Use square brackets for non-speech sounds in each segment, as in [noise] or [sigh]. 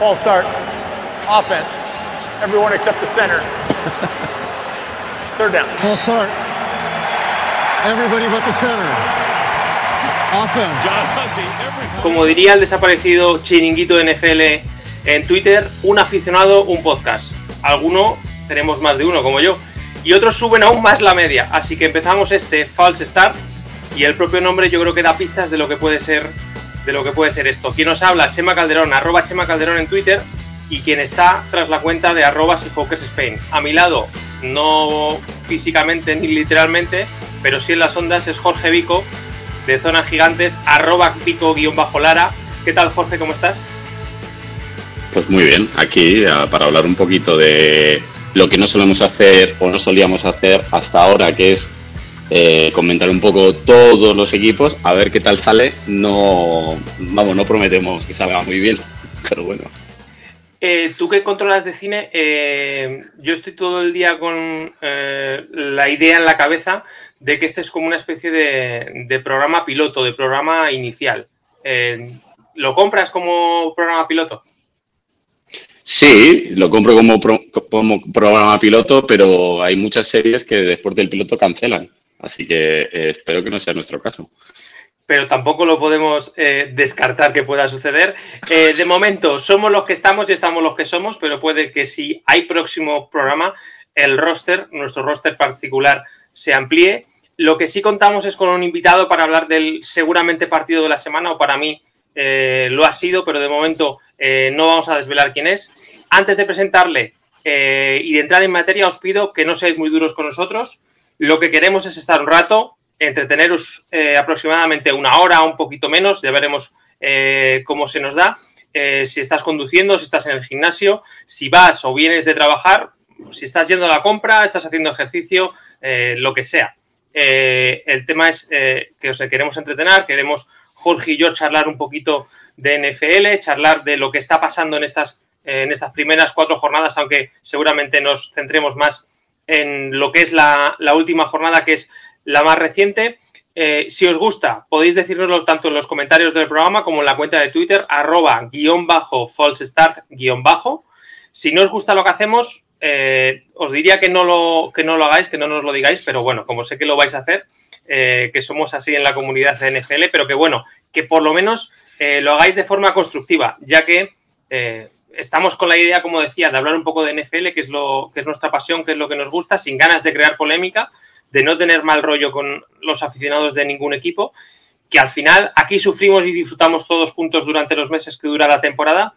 False start. Offense. Everyone except the center. Third down. False start. Everybody but the center. Offense. Como diría el desaparecido chiringuito NFL en Twitter, un aficionado, un podcast. Alguno tenemos más de uno, como yo. Y otros suben aún más la media. Así que empezamos este false start. Y el propio nombre yo creo que da pistas de lo que puede ser de lo que puede ser esto. Quien nos habla, Chema Calderón, arroba Chema Calderón en Twitter y quien está tras la cuenta de arroba Spain. A mi lado, no físicamente ni literalmente, pero sí en las ondas es Jorge Vico de Zonas Gigantes, arroba Vico-Lara. ¿Qué tal Jorge, cómo estás? Pues muy bien, aquí para hablar un poquito de lo que no solemos hacer o no solíamos hacer hasta ahora, que es eh, comentar un poco todos los equipos, a ver qué tal sale. No, vamos, no prometemos que salga muy bien, [laughs] pero bueno. Eh, Tú que controlas de cine, eh, yo estoy todo el día con la idea en la cabeza de que este es como una especie de, programa piloto, de programa inicial. ¿Lo compras como programa piloto? Sí, lo compro como, como programa piloto, pero hay muchas series que después del piloto cancelan. Así que eh, espero que no sea nuestro caso. Pero tampoco lo podemos eh, descartar que pueda suceder. Eh, de momento, somos los que estamos y estamos los que somos, pero puede que si hay próximo programa, el roster, nuestro roster particular, se amplíe. Lo que sí contamos es con un invitado para hablar del seguramente partido de la semana, o para mí lo ha sido, pero de momento no vamos a desvelar quién es. Antes de presentarle y de entrar en materia, os pido que no seáis muy duros con nosotros lo que queremos es estar un rato, entreteneros eh, aproximadamente una hora, un poquito menos, ya veremos eh, cómo se nos da. Eh, si estás conduciendo, si estás en el gimnasio, si vas o vienes de trabajar, si estás yendo a la compra, estás haciendo ejercicio, lo que sea. el tema es que os queremos entretener, queremos Jorge y yo charlar un poquito de NFL, charlar de lo que está pasando en estas, en estas primeras cuatro jornadas, aunque seguramente nos centremos más en lo que es la, última jornada, que es la más reciente. Eh, si os gusta, podéis decírnoslo tanto en los comentarios del programa como en la cuenta de Twitter, arroba guion bajo false start guion bajo. Si no os gusta lo que hacemos, eh, os diría que no, lo, que no lo hagáis, que no nos lo digáis, pero bueno, como sé que lo vais a hacer, eh, que somos así en la comunidad de NFL, pero que bueno, que por lo menos lo hagáis de forma constructiva, ya que estamos con la idea, como decía, de hablar un poco de NFL, que es, lo, que es nuestra pasión, que es lo que nos gusta, sin ganas de crear polémica, de no tener mal rollo con los aficionados de ningún equipo, que al final aquí sufrimos y disfrutamos todos juntos durante los meses que dura la temporada,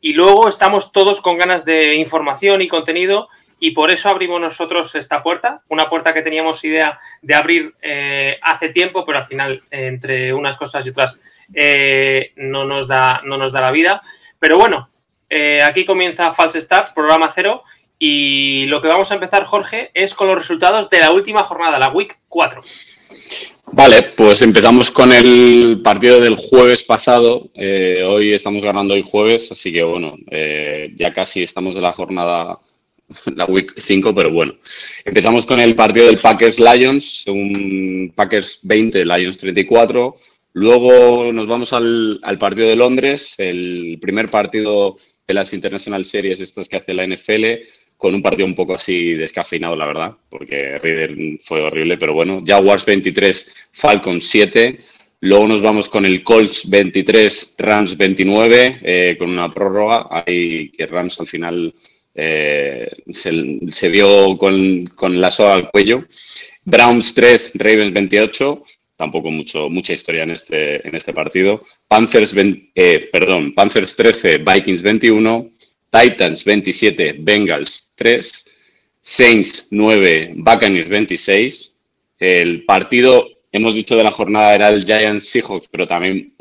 y luego estamos todos con ganas de información y contenido, y por eso abrimos nosotros esta puerta, una puerta que teníamos idea de abrir eh, hace tiempo, pero al final, entre unas cosas y otras, eh, no, nos da, no nos da la vida. Pero bueno, eh, aquí comienza False Start, programa cero. Y lo que vamos a empezar, Jorge, es con los resultados de la última jornada, la Week 4. Vale, pues empezamos con el partido del jueves pasado. Eh, hoy estamos ganando hoy jueves, así que bueno, eh, ya casi estamos de la jornada, [laughs] la Week 5, pero bueno. Empezamos con el partido del Packers Lions, un Packers 20, Lions 34. Luego nos vamos al, al partido de Londres, el primer partido las International Series estas que hace la NFL, con un partido un poco así descafeinado, la verdad, porque Rider fue horrible, pero bueno, Jaguars 23, Falcons 7, luego nos vamos con el Colts 23, Rams 29, eh, con una prórroga, ahí que Rams al final eh, se, dio con, con la soga al cuello, Browns 3, Ravens 28, tampoco mucho, mucha historia en este, en este partido. Panthers, eh, perdón, Panthers 13, Vikings 21, Titans 27, Bengals 3, Saints 9, Buccaneers 26. El partido, hemos dicho de la jornada, era el Giants Seahawks, pero también,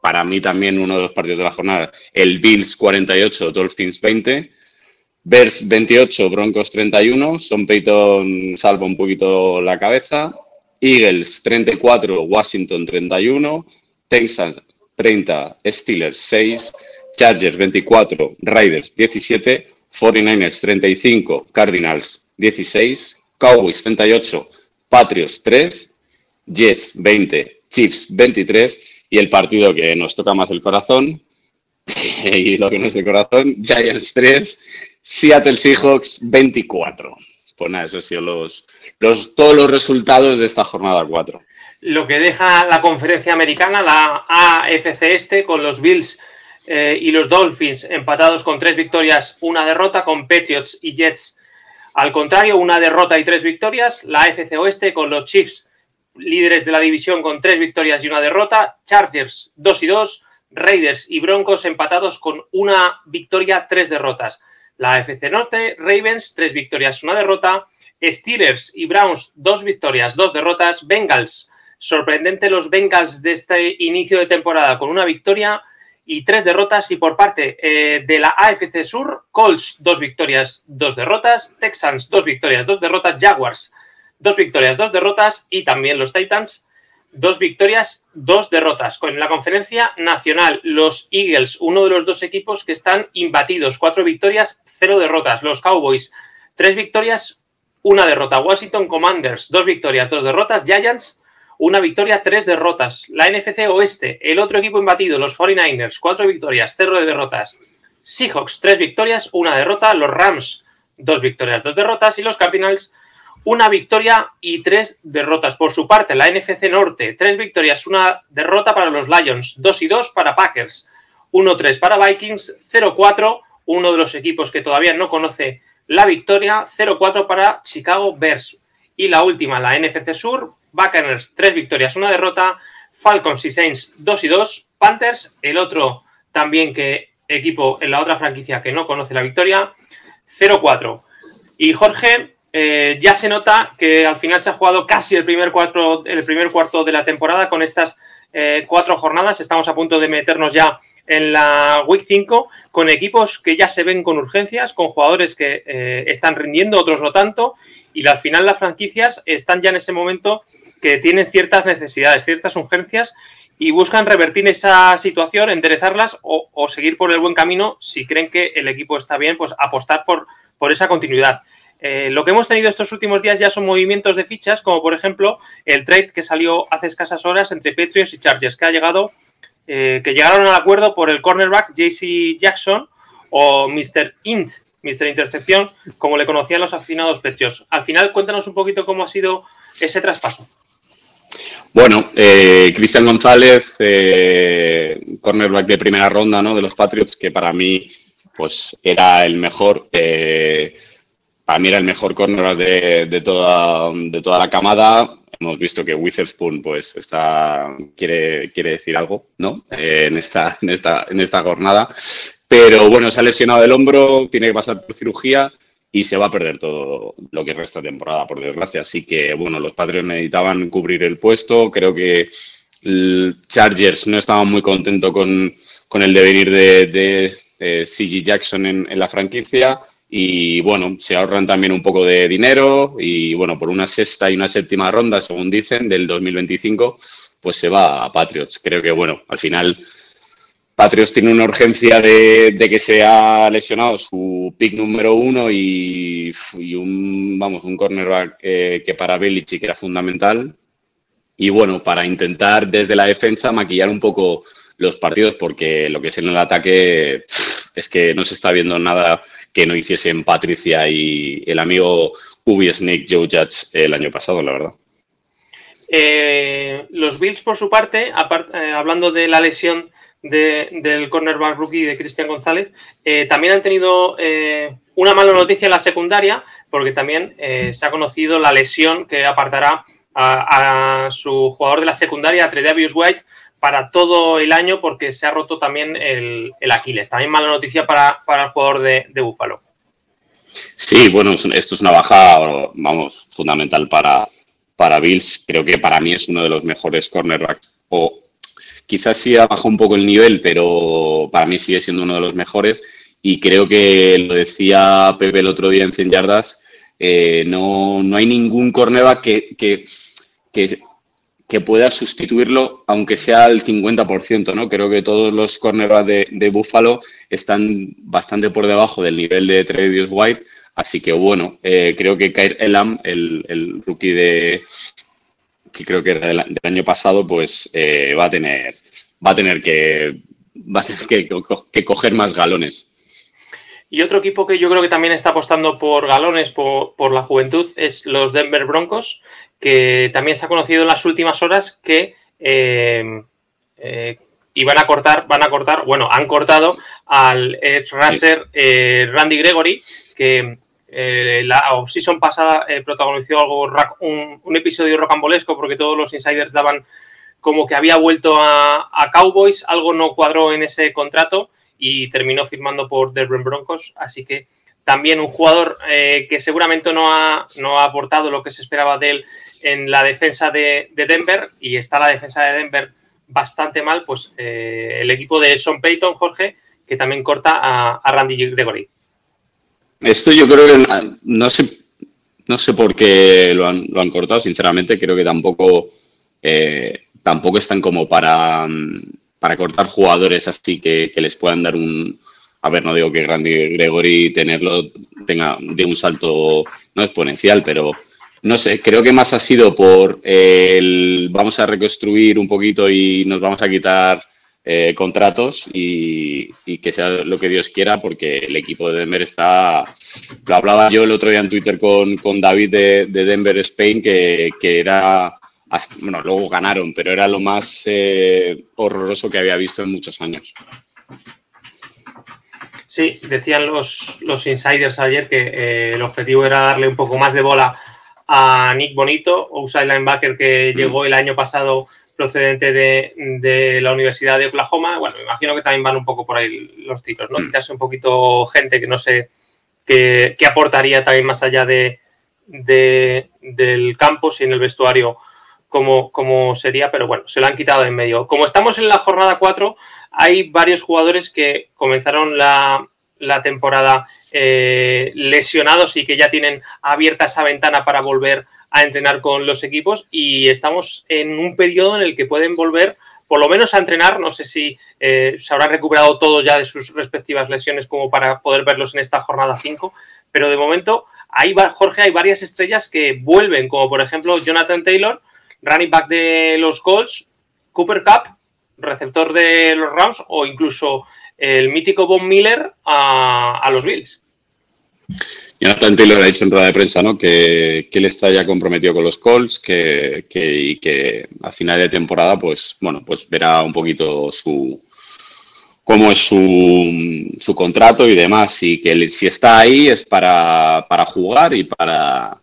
para mí también uno de los partidos de la jornada, el Bills 48, Dolphins 20. Bears 28, Broncos 31. Son Peyton salva un poquito la cabeza. Eagles 34, Washington 31, Texas 30, Steelers 6, Chargers 24, Raiders 17, 49ers 35, Cardinals 16, Cowboys 38, Patriots 3, Jets 20, Chiefs 23 y el partido que nos toca más el corazón, [laughs] y lo que no es el corazón, Giants 3, Seattle Seahawks 24. Pues nada, esos han sido los, los, todos los resultados de esta jornada 4. Lo que deja la conferencia americana, la AFC Este, con los Bills eh, y los Dolphins empatados con tres victorias, una derrota, con Patriots y Jets. Al contrario, una derrota y tres victorias. La AFC Oeste con los Chiefs, líderes de la división con tres victorias y una derrota. Chargers 2 y 2. Raiders y Broncos empatados con una victoria, tres derrotas. La AFC Norte, Ravens, tres victorias, una derrota. Steelers y Browns, dos victorias, dos derrotas. Bengals, sorprendente los Bengals de este inicio de temporada con una victoria y tres derrotas. Y por parte eh, de la AFC Sur, Colts, dos victorias, dos derrotas. Texans, dos victorias, dos derrotas. Jaguars, dos victorias, dos derrotas. Y también los Titans, dos victorias, dos derrotas. Con la conferencia nacional, los Eagles, uno de los dos equipos que están imbatidos, cuatro victorias, cero derrotas. Los Cowboys, tres victorias, una derrota. Washington Commanders, dos victorias, dos derrotas. Giants, una victoria, tres derrotas. La NFC Oeste, el otro equipo imbatido, los 49ers, cuatro victorias, cero de derrotas. Seahawks, tres victorias, una derrota. Los Rams, dos victorias, dos derrotas. Y los Cardinals, una victoria y tres derrotas. Por su parte, la NFC Norte, tres victorias, una derrota para los Lions, dos y dos para Packers, 1-3 para Vikings, 0-4, uno de los equipos que todavía no conoce la victoria, 0-4 para Chicago Bears. Y la última, la NFC Sur, Buccaneers, tres victorias, una derrota, Falcons y Saints, 2 y 2, Panthers, el otro también que equipo en la otra franquicia que no conoce la victoria, 0-4. Y Jorge, eh, ya se nota que al final se ha jugado casi el primer, cuarto, el primer cuarto de la temporada con estas eh, cuatro jornadas. Estamos a punto de meternos ya en la Week 5 con equipos que ya se ven con urgencias, con jugadores que eh, están rindiendo, otros no tanto. Y al final las franquicias están ya en ese momento que tienen ciertas necesidades, ciertas urgencias y buscan revertir esa situación, enderezarlas o, seguir por el buen camino si creen que el equipo está bien, pues apostar por, por esa continuidad. Eh, lo que hemos tenido estos últimos días ya son movimientos de fichas, como por ejemplo el trade que salió hace escasas horas entre Patriots y Chargers, que ha llegado, eh, que llegaron al acuerdo por el cornerback JC Jackson o Mr. Int, Mr. Intercepción, como le conocían los aficionados Patriots. Al final, cuéntanos un poquito cómo ha sido ese traspaso. Bueno, eh, Cristian González, cornerback de primera ronda ¿no? de los Patriots, que para mí pues era el mejor para mí era el mejor cornerback de, toda, de toda la camada. Hemos visto que Witherspoon pues está, quiere, quiere decir algo ¿no? Eh, en, esta, en, esta, en esta jornada. Pero bueno, se ha lesionado el hombro, tiene que pasar por cirugía y se va a perder todo lo que resta temporada, por desgracia. Así que bueno, los Patriots necesitaban cubrir el puesto. Creo que Chargers no estaban muy contentos con, con el devenir de, de, de CG Jackson en, en la franquicia y bueno, se ahorran también un poco de dinero y bueno, por una sexta y una séptima ronda, según dicen, del 2025, pues se va a Patriots. Creo que bueno, al final Patriots tiene una urgencia de, que se ha lesionado su pick número uno y, un, vamos, un cornerback eh, que para Belichick era fundamental. Y bueno, para intentar desde la defensa maquillar un poco los partidos porque lo que es en el ataque es que no se está viendo nada que no hiciesen Patricia y el amigo Ubi Snake Joe Judge el año pasado, la verdad. Eh, los Bills, por su parte, eh, hablando de la lesión de, del cornerback rookie de Cristian González, eh, también han tenido eh, una mala noticia en la secundaria, porque también eh, se ha conocido la lesión que apartará a, su jugador de la secundaria, Tredavious White, para todo el año porque se ha roto también el, el Aquiles. También mala noticia para, para el jugador de, de Búfalo. Sí, bueno, esto es una baja, vamos, fundamental para, para Bills. Creo que para mí es uno de los mejores cornerbacks. O quizás sí ha bajado un poco el nivel, pero para mí sigue siendo uno de los mejores. Y creo que lo decía Pepe el otro día en 100 yardas, eh, no, no hay ningún cornerback que, que, pueda sustituirlo, aunque sea al 50%, ¿no? Creo que todos los cornerbacks de, de Buffalo están bastante por debajo del nivel de Travis White, así que bueno, eh, creo que Kair Elam, el, el, rookie de que creo que era del, del año pasado, pues eh, va a tener va a tener que va a tener que, coger más galones. Y otro equipo que yo creo que también está apostando por galones, por, la juventud, es los Denver Broncos, que también se ha conocido en las últimas horas que eh, eh, iban a cortar, van a cortar, bueno, han cortado al ex racer eh, Randy Gregory, que la season pasada protagonizó algo, un, un, episodio rocambolesco porque todos los insiders daban como que había vuelto a, Cowboys, algo no cuadró en ese contrato y terminó firmando por Denver Broncos, así que también un jugador eh, que seguramente no ha, no ha aportado lo que se esperaba de él en la defensa de, Denver y está la defensa de Denver bastante mal, pues eh, el equipo de Son Payton, Jorge, que también corta a, Randy Gregory. Esto yo creo que no sé, no sé por qué lo han, lo han cortado, sinceramente, creo que tampoco eh, tampoco están como para, mm, para cortar jugadores así que, les puedan dar un... A ver, no digo que Randy Gregory tenerlo tenga de un salto no exponencial, pero no sé, creo que más ha sido por el vamos a reconstruir un poquito y nos vamos a quitar eh, contratos y, que sea lo que Dios quiera, porque el equipo de Denver está. Lo hablaba yo el otro día en Twitter con, David de, Denver Spain, que, que, era bueno, luego ganaron, pero era lo más eh, horroroso que había visto en muchos años. Sí, decían los, los insiders ayer que eh, el objetivo era darle un poco más de bola a Nick Bonito, outside linebacker que mm. llegó el año pasado procedente de, la Universidad de Oklahoma. Bueno, me imagino que también van un poco por ahí los tiros, ¿no? Mm. Quitarse un poquito gente que no sé qué, aportaría también más allá de, del campo, si en el vestuario como, sería, pero bueno, se lo han quitado en medio. Como estamos en la jornada 4, hay varios jugadores que comenzaron la, temporada eh, lesionados y que ya tienen abierta esa ventana para volver a entrenar con los equipos y estamos en un periodo en el que pueden volver por lo menos a entrenar, no sé si eh, se habrán recuperado todos ya de sus respectivas lesiones como para poder verlos en esta jornada 5, pero de momento hay, Jorge, hay varias estrellas que vuelven, como por ejemplo Jonathan Taylor, running back de los Colts, Cooper Cup, receptor de los Rams o incluso el mítico Von Miller a, los Bills. Jonathan Taylor ha dicho en rueda de prensa ¿no? que, él está ya comprometido con los Colts que, y que a final de temporada pues, bueno, pues verá un poquito su cómo es su, su contrato y demás y que si está ahí es para, para jugar y para,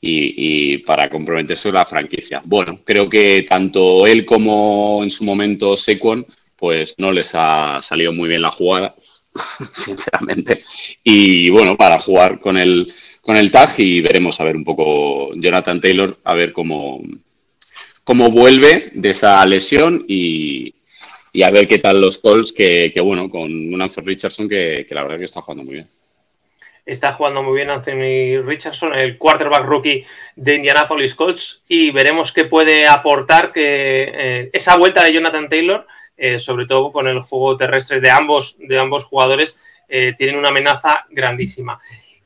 y, para comprometerse con la franquicia. Bueno, creo que tanto él como en su momento Sequon, pues no les ha salido muy bien la jugada, [laughs] sinceramente. Y bueno, para jugar con el, con el tag y veremos a ver un poco Jonathan Taylor, a ver cómo, cómo vuelve de esa lesión y, a ver qué tal los Colts, que, bueno, con un Anthony Richardson que, que la verdad que está jugando muy bien está jugando muy bien Anthony Richardson, el quarterback rookie de Indianapolis Colts, y veremos qué puede aportar que, eh, esa vuelta de Jonathan Taylor, eh, sobre todo con el juego terrestre de ambos, de ambos jugadores, eh, tienen una amenaza grandísima.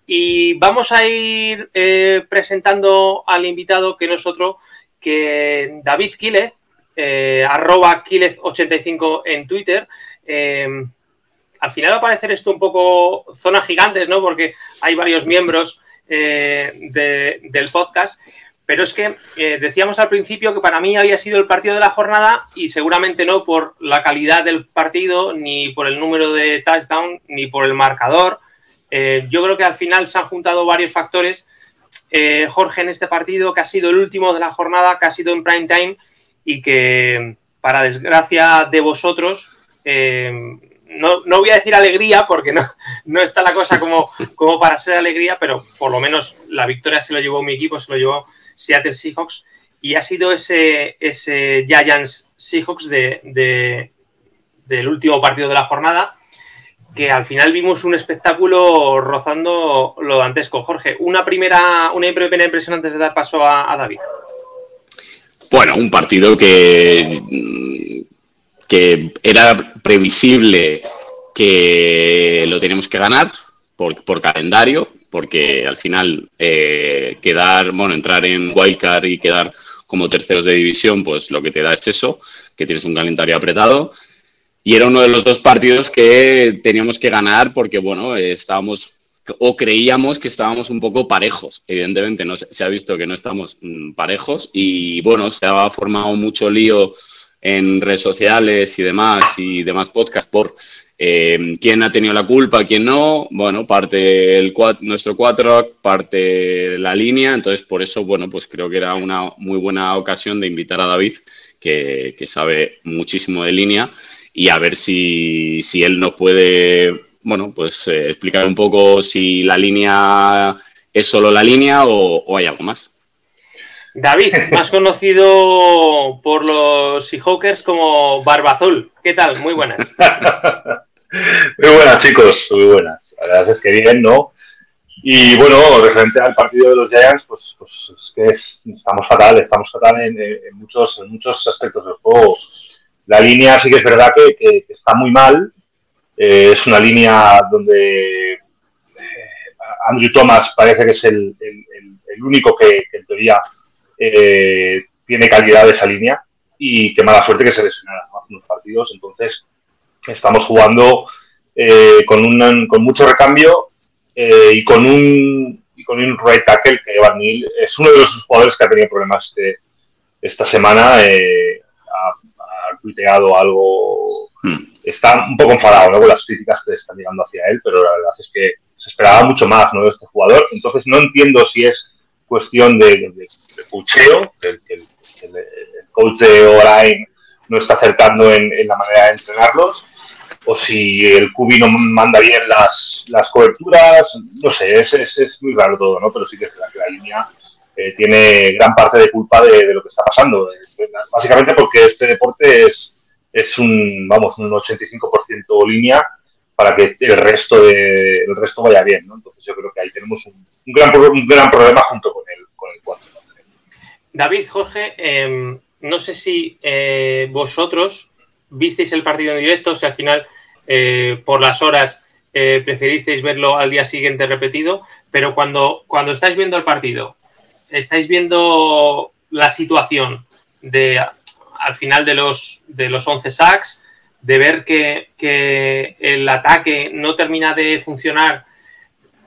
Y vamos a ir presentando al invitado que no es otro que David Quílez, arroba Quílez85 en Twitter al final va a parecer esto un poco zona gigantes, ¿no? Porque hay varios miembros eh, del podcast. Pero es que eh, decíamos al principio que para mí había sido el partido de la jornada y seguramente no por la calidad del partido, ni por el número de touchdown, ni por el marcador. Eh, yo creo que al final se han juntado varios factores. Jorge en este partido, que ha sido el último de la jornada, que ha sido en prime time y que, para desgracia de vosotros, no, voy a decir alegría porque no, no está la cosa como, como para ser alegría, pero por lo menos la victoria se lo llevó mi equipo, se lo llevó Seattle Seahawks y ha sido ese, ese Giants Seahawks de, del último partido de la jornada que al final vimos un espectáculo rozando lo dantesco. Jorge, una primera, una primera impresión antes de dar paso a David. Bueno, un partido que que era previsible que lo teníamos que ganar por, por calendario, porque al final eh, quedar, bueno, entrar en wildcard y quedar como terceros de división, pues lo que te da es eso, que tienes un calendario apretado. y era uno de los dos partidos que teníamos que ganar porque, bueno, estábamos o creíamos que estábamos un poco parejos. Evidentemente, no se ha visto que no estamos mm, parejos y, bueno, se ha formado mucho lío en redes sociales y demás y demás podcasts por eh, quién ha tenido la culpa, quién no. Bueno, parte el nuestro 4, parte la línea. Entonces, por eso, bueno, pues creo que era una muy buena ocasión de invitar a David, que, sabe muchísimo de línea y a ver si, él nos puede, bueno, pues eh, explicar un poco si la línea es solo la línea o, hay algo más. David, más conocido por los Seahawkers como Barba Azul. ¿Qué tal? Muy buenas. [laughs] muy buenas, chicos, muy buenas. La verdad es que bien, ¿no? Y bueno, referente al partido de los Giants, pues, pues es que estamos fatal, estamos fatal en, muchos, en muchos aspectos del juego la línea sí que es verdad que, está muy mal. Eh, es una línea donde eh, Andrew Thomas parece que es el, único que, en teoría eh, tiene calidad de esa línea y qué mala suerte que se lesionara hace unos partidos. Entonces, estamos jugando con, un, con mucho recambio y con un y con un right tackle que Evan Neal es uno de los jugadores que ha tenido problemas este, esta semana tuiteado algo, hmm. está un poco enfadado con las críticas que están llegando hacia él, pero la verdad es que se esperaba mucho más ¿no? de este jugador. Entonces no entiendo si es cuestión de, de, coacheo, que el, coach de Orain no está acertando en, la manera de entrenarlos, o si el Cubi no manda bien las, las coberturas, no sé, es, es, muy raro todo, ¿no? Pero sí que es verdad que la línea eh, tiene gran parte de culpa de, lo que está pasando. Básicamente porque este deporte es, es un, vamos, un 85% línea para que el resto, de, el resto vaya bien. ¿no? Entonces yo creo que ahí tenemos un, gran, un gran problema junto con el, con el 4. David, Jorge, em, no sé si eh, vosotros visteis el partido en directo, si al final eh, por las horas preferisteis verlo al día siguiente repetido, pero cuando, cuando estáis viendo el partido, estáis viendo la situación de al final de los, de los 11 sacks, de ver que, el ataque no termina de funcionar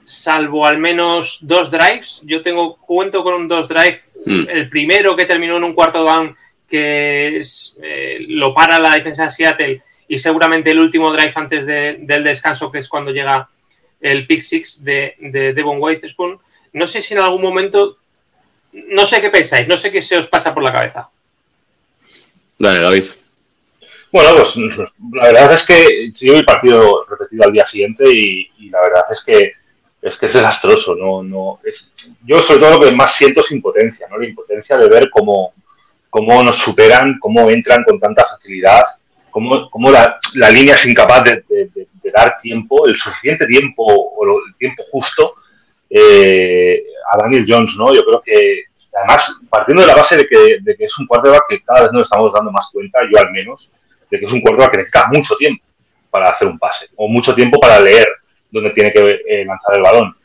salvo al menos dos drives. Yo tengo cuento con un dos drive. Hmm. El primero que terminó en un cuarto down que eh, lo para la defensa de Seattle y seguramente el último drive antes del descanso que es cuando llega el pick six de, de Devon Witherspoon. No sé si en algún momento no sé qué pensáis, no sé qué se os pasa por la cabeza. Dale, David. Bueno, pues la verdad es que yo el partido repetido al día siguiente y, la verdad es que es que es desastroso, no, no, yo sobre todo lo que más siento es impotencia, ¿no? La impotencia de ver cómo, cómo nos superan, cómo entran con tanta facilidad, cómo, cómo la, línea es incapaz de, dar tiempo, el suficiente tiempo o el tiempo justo eh, a Daniel Jones, ¿no? Yo creo que, además, partiendo de la base de que, que es un quarterback que cada vez nos estamos dando más cuenta, yo al menos, de que es un quarterback que necesita mucho tiempo para hacer un pase, o mucho tiempo para leer dónde tiene que eh, lanzar el balón.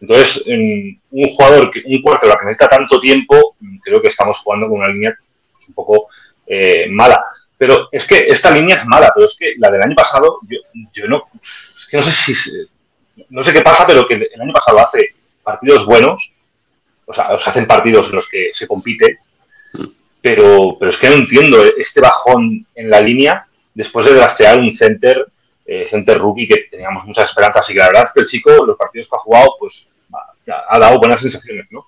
Entonces, un jugador, que, un quarterback que necesita tanto tiempo, creo que estamos jugando con una línea un poco eh, mala. Pero es que esta línea es mala, pero es que la del año pasado, yo, yo no, no sé qué pasa, pero que el año pasado hace partidos buenos, o sea, se hacen partidos en los que se compite, pero, pero es que no entiendo este bajón en la línea después de draftear un center, eh, center rookie que teníamos muchas esperanzas y que la verdad es que el chico, los partidos que ha jugado, pues ha, dado buenas sensaciones, ¿no?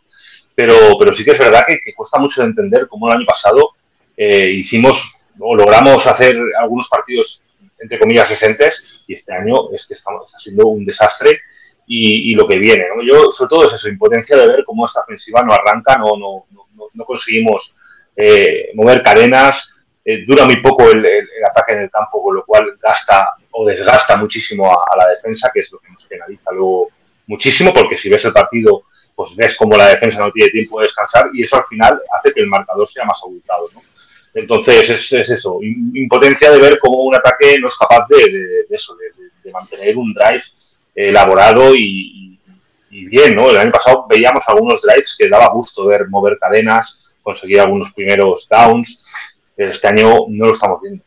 Pero, pero sí que es verdad que, cuesta mucho de entender cómo el año pasado eh, hicimos o logramos hacer algunos partidos, entre comillas, decentes y este año es que está siendo un desastre y, lo que viene. Yo, sobre todo, es eso, impotencia de ver cómo esta ofensiva no arranca, no, no, no, conseguimos eh, mover cadenas, eh, dura muy poco el, ataque en el campo, con lo cual gasta o desgasta muchísimo a, la defensa, que es lo que nos penaliza luego muchísimo, porque si ves el partido, pues ves cómo la defensa no tiene tiempo de descansar y eso al final hace que el marcador sea más abultado. Entonces es, es, eso, impotencia de ver cómo un ataque no es capaz de, eso, de mantener un drive elaborado y, bien, ¿no? El año pasado veíamos algunos drives que daba gusto ver mover cadenas, conseguir algunos primeros downs. Este año no lo estamos viendo.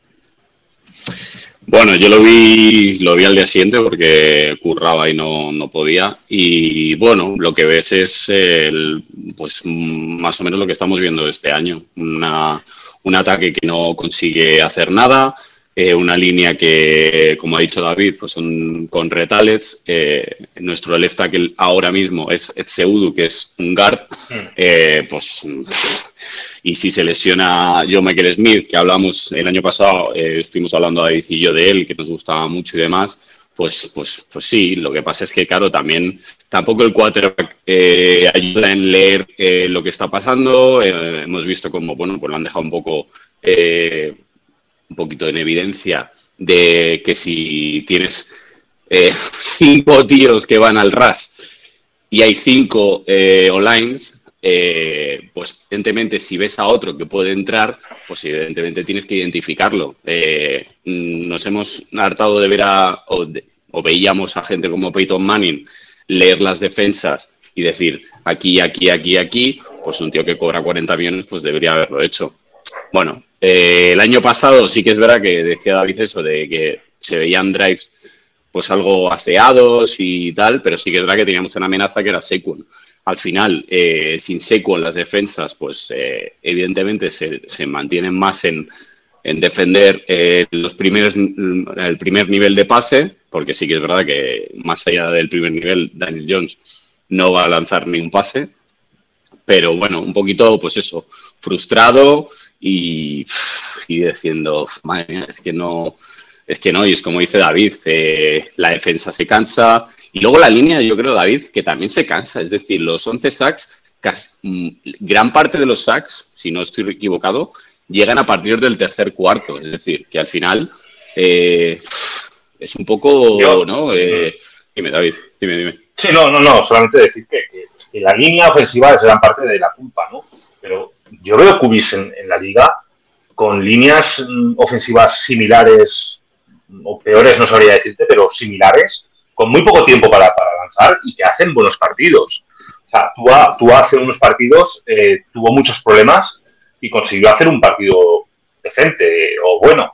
Bueno, yo lo vi, lo vi al día siguiente porque curraba y no, no podía. Y bueno, lo que ves es el, pues más o menos lo que estamos viendo este año. Una, un ataque que no consigue hacer nada, eh, una línea que, como ha dicho David, pues son con retalets. Eh, nuestro left tackle ahora mismo es Etseudu, que es un guard. Hmm. Eh, pues, y si se lesiona Joe Michael Smith, que hablamos el año pasado, estuvimos hablando David y yo de él, que nos gustaba mucho y demás, pues, pues, pues sí, lo que pasa es que, claro, también tampoco el quarterback ayuda en leer lo que está pasando. hemos visto como, bueno, pues lo han dejado un poco un poquito en evidencia de que si tienes eh, [laughs] cinco tíos que van al RAS y hay cinco eh, online, eh, pues evidentemente si ves a otro que puede entrar, pues evidentemente tienes que identificarlo. nos hemos hartado de ver a, o, o, veíamos a gente como Peyton Manning leer las defensas y decir aquí, aquí, aquí, aquí, pues un tío que cobra 40 millones, pues debería haberlo hecho. Bueno, eh, el año pasado sí que es verdad que decía David eso de que se veían drives pues algo aseados y tal, pero sí que es verdad que teníamos una amenaza que era Sequon. Al final, eh, sin Sequon las defensas, pues eh, evidentemente se, mantienen más en, defender los primeros, el primer nivel de pase, porque sí que es verdad que más allá del primer nivel, Daniel Jones no va a lanzar ni un pase, pero bueno, un poquito, pues eso, frustrado, y, y diciendo, madre mía, es que no, es que no, y es como dice David, eh, la defensa se cansa, y luego la línea, yo creo, David, que también se cansa, es decir, los 11 sacks, mm, gran parte de los sacks, si no estoy equivocado, llegan a partir del tercer cuarto, es decir, que al final eh, es un poco, ¿no? Eh, dime, David, dime, dime. Sí, no, no, no, solamente decir que, que la línea ofensiva es gran parte de la culpa, ¿no? Pero yo veo cubis en, la liga con líneas mm, ofensivas similares o peores, no sabría decirte, pero similares, con muy poco tiempo para, lanzar y que hacen buenos partidos. O sea, tú, hace unos partidos eh, tuvo muchos problemas y consiguió hacer un partido decente o bueno.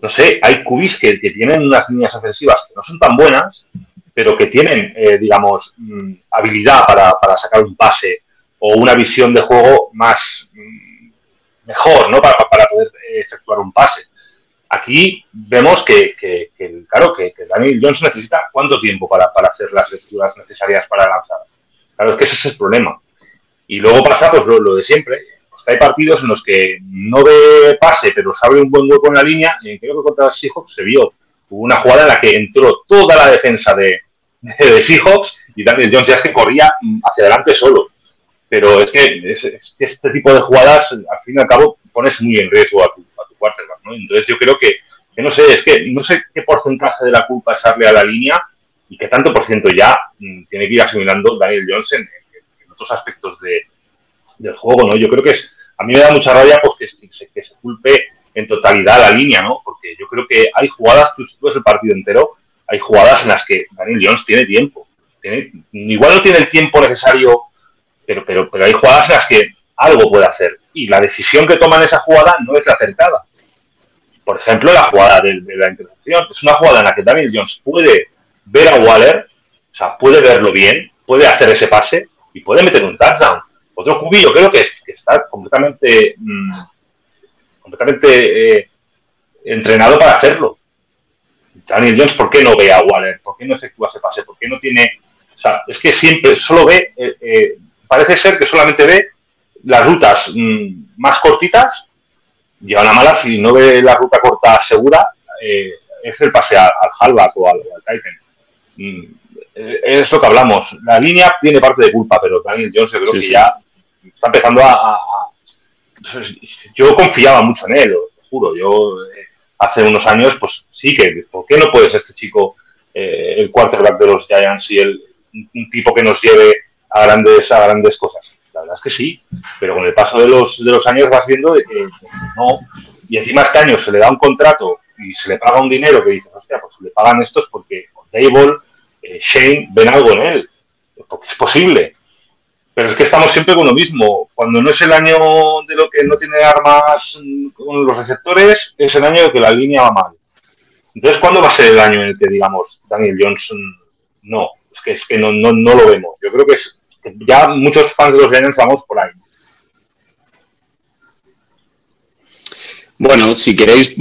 No sé, hay cubis que, tienen unas líneas ofensivas que no son tan buenas, pero que tienen, eh, digamos, mm, habilidad para, para sacar un pase o una visión de juego más mm, mejor, ¿no? Para, poder eh, efectuar un pase. Aquí vemos que, claro, que, Daniel Jones necesita cuánto tiempo para, hacer las lecturas necesarias para lanzar. Claro, es que ese es el problema. Y luego pasa pues lo, de siempre. Pues hay partidos en los que no ve pase, pero sabe un buen hueco en la línea. Y creo que contra Seahawks se vio. Hubo una jugada en la que entró toda la defensa de, [laughs] de, Seahawks y Daniel Jones ya se corría hacia adelante solo pero es que, este tipo de jugadas, al fin y al cabo, pones muy en riesgo a tu, a tu quarterback, ¿no? Entonces yo creo que, no sé, es que no sé qué porcentaje de la culpa es darle a la línea y qué tanto por ciento ya mm, tiene que ir asimilando Daniel Jones en, otros aspectos de, del juego, ¿no? Yo creo que es, a mí me da mucha rabia pues, que, se, que se culpe en totalidad la línea, ¿no? Porque yo creo que hay jugadas, tú, tú ves el partido entero, hay jugadas en las que Daniel Jones tiene tiempo. igual no tiene el tiempo necesario pero, pero, pero hay jugadas en las que algo puede hacer y la decisión que toma en esa jugada no es la acertada. Por ejemplo, la jugada de, la intercepción es una jugada en la que Daniel Jones puede ver a Waller, o sea, puede verlo bien, puede hacer ese pase y puede meter un touchdown. Otro cubillo creo que, está completamente, mm, completamente eh, entrenado para hacerlo. Daniel Jones, ¿por qué no ve a Waller? ¿Por qué no efectúa ese pase? ¿Por qué no tiene... O sea, es que siempre solo ve eh, eh, parece ser que solamente ve las rutas mm, más cortitas, lleva la mala, si no ve la ruta corta segura, eh, es el pase al, halbach o al, Titan. Mm, eh, es lo que hablamos. La línea tiene parte de culpa, pero Daniel Jones creo que ya está empezando a, Yo confiaba mucho en él, os juro. Yo eh, hace unos años, pues sí que, ¿por qué no puede ser este chico el quarterback de los Giants y el, un tipo que nos lleve a grandes, a grandes cosas. La verdad es que sí, pero con el paso de los, de los años vas viendo de que no. Y encima este año se le da un contrato y se le paga un dinero que dices, hostia, pues le pagan estos porque Dable, eh, Shane ven algo en él. Porque es posible. Pero es que estamos siempre con lo mismo. Cuando no es el año de lo que no tiene armas con los receptores, es el año de que la línea va mal. Entonces, ¿cuándo va a ser el año en el que digamos Daniel Johnson no? Es que, es que no, no, no lo vemos. Yo creo que, es, ya muchos fans de los Giants vamos por ahí. Bueno, si queréis,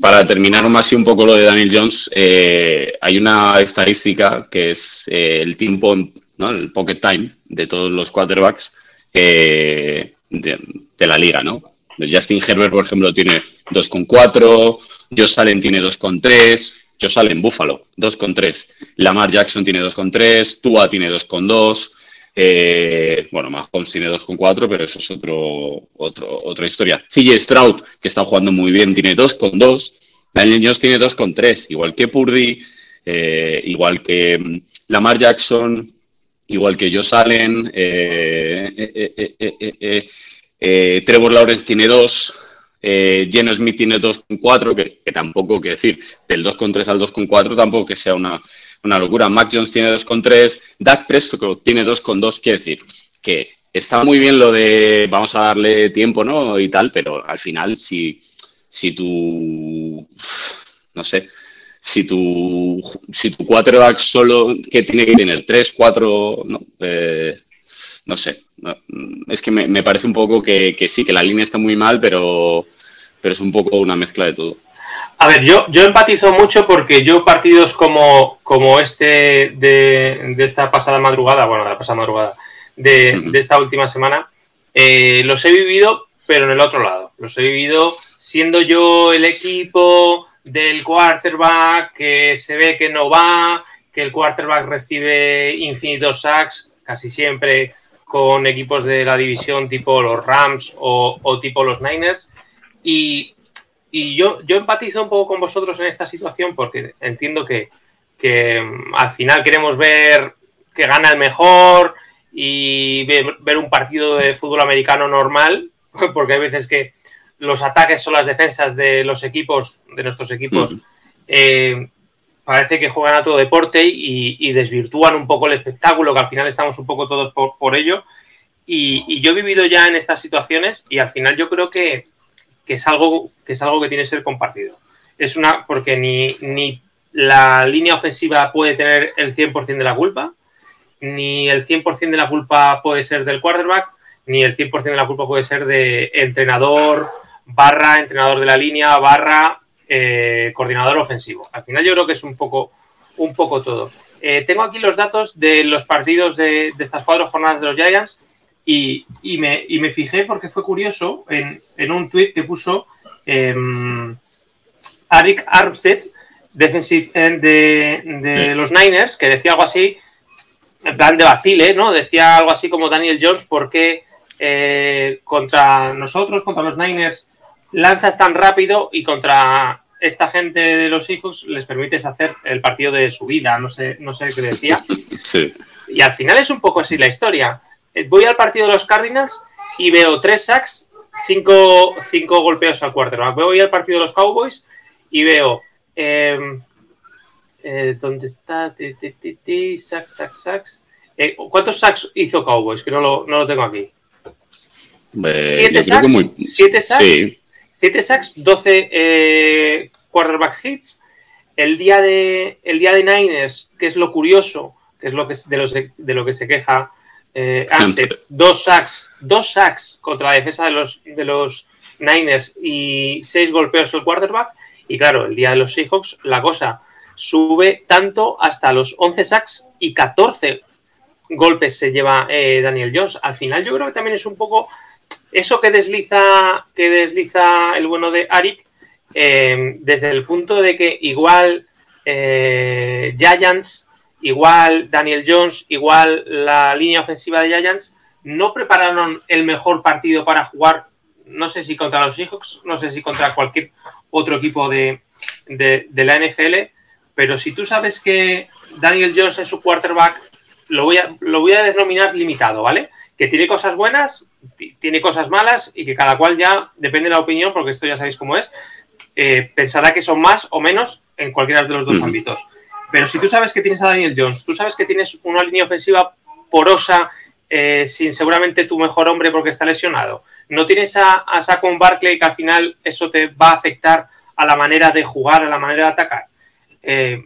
para terminar más un poco lo de Daniel Jones, eh, hay una estadística que es eh, el tiempo, ¿no? el pocket time de todos los quarterbacks eh, de, de, la liga, ¿no? Justin Herbert, por ejemplo, tiene 2,4, Josh Allen tiene 2,3, Josh Allen Buffalo, 2,3, Lamar Jackson tiene 2,3, Tua tiene 2,2, eh, bueno, Mahomes tiene 2,4, pero eso es otro, otro, otra historia. CJ Stroud, que está jugando muy bien, tiene 2,2. Daniel Jones tiene 2,3, igual que Purdy, eh, igual que mm, Lamar Jackson, igual que Josh Allen. Eh, eh, Trevor Lawrence tiene 2. Geno Smith tiene 2,4, que, que tampoco, que decir, del 2,3 al 2,4 tampoco que sea una, una locura. Mac Jones tiene 2,3, Dak Prescott tiene 2,2, quiere decir que está muy bien lo de vamos a darle tiempo, ¿no? Y tal, pero al final, si, si tu, no sé, si tu, si tu quarterback solo que tiene que tener 3, 4, no, eh, no sé, no, es que me, me, parece un poco que, que sí, que la línea está muy mal, pero, pero es un poco una mezcla de todo. A ver, yo, yo empatizo mucho porque yo partidos como, como este de, de esta pasada madrugada, bueno, de la pasada madrugada, de, de esta última semana, eh, los he vivido, pero en el otro lado. Los he vivido siendo yo el equipo del quarterback que se ve que no va, que el quarterback recibe infinitos sacks, casi siempre con equipos de la división tipo los Rams o, o tipo los Niners. Y y yo, yo empatizo un poco con vosotros en esta situación porque entiendo que, que al final queremos ver que gana el mejor y ver, ver, un partido de fútbol americano normal, [laughs] porque hay veces que los ataques son las defensas de los equipos, de nuestros equipos, uh -huh. eh, parece que juegan a todo deporte y, desvirtúan un poco el espectáculo, que al final estamos un poco todos por, por ello. Y, y, yo he vivido ya en estas situaciones y al final yo creo que, que es algo que, es algo que tiene que ser compartido. Es una, porque ni, ni la línea ofensiva puede tener el 100% de la culpa, ni el 100% de la culpa puede ser del quarterback, ni el 100% de la culpa puede ser de entrenador, barra, entrenador de la línea, barra, eh, coordinador ofensivo. Al final yo creo que es un poco, un poco todo. Eh, tengo aquí los datos de los partidos de, de estas cuatro jornadas de los Giants y, y, me, y, me, fijé porque fue curioso en, en un tweet que puso eh, Arik Armstead, defensive end de, de sí. los Niners, que decía algo así, en plan de vacile, ¿no? Decía algo así como Daniel Jones, ¿por qué eh, contra nosotros, contra los Niners, lanzas tan rápido y contra esta gente de los hijos les permites hacer el partido de su vida? No sé, no sé qué decía. Sí. Y al final es un poco así la historia voy al partido de los Cardinals y veo tres sacks, cinco, cinco golpeos al quarterback. Voy al partido de los Cowboys y veo. Eh, eh, ¿Dónde está? Sacks, sacks, sacks. Eh, ¿Cuántos sacks hizo Cowboys? Que no lo, no lo tengo aquí. Eh, ¿Siete sacks? Muy... ¿Siete sacks? Sí. Siete sacks, 12 eh, quarterback hits. El día, de, el día de Niners, que es lo curioso, que es lo que, de, los de, lo que se queja eh, antes, dos sacks, dos sacks contra la defensa de los, de los Niners y seis golpeos el quarterback. Y claro, el día de los Seahawks, la cosa sube tanto hasta los 11 sacks y 14 golpes se lleva eh, Daniel Jones. Al final, yo creo que también es un poco eso que desliza, que desliza el bueno de Arik, eh, desde el punto de que igual eh, Giants igual Daniel Jones, igual la línea ofensiva de Giants, no prepararon el mejor partido para jugar, no sé si contra los Seahawks, no sé si contra cualquier otro equipo de, de, la NFL, pero si tú sabes que Daniel Jones es su quarterback, lo voy, a, lo voy a denominar limitado, ¿vale? Que tiene cosas buenas, tiene cosas malas y que cada cual ya, depende de la opinión, porque esto ya sabéis cómo es, eh, pensará que son más o menos en cualquiera de los dos mm. ámbitos. Pero si tú sabes que tienes a Daniel Jones, tú sabes que tienes una línea ofensiva porosa, eh, sin seguramente tu mejor hombre porque está lesionado, no tienes a, a Saquon Barkley que al final eso te va a afectar a la manera de jugar, a la manera de atacar, eh,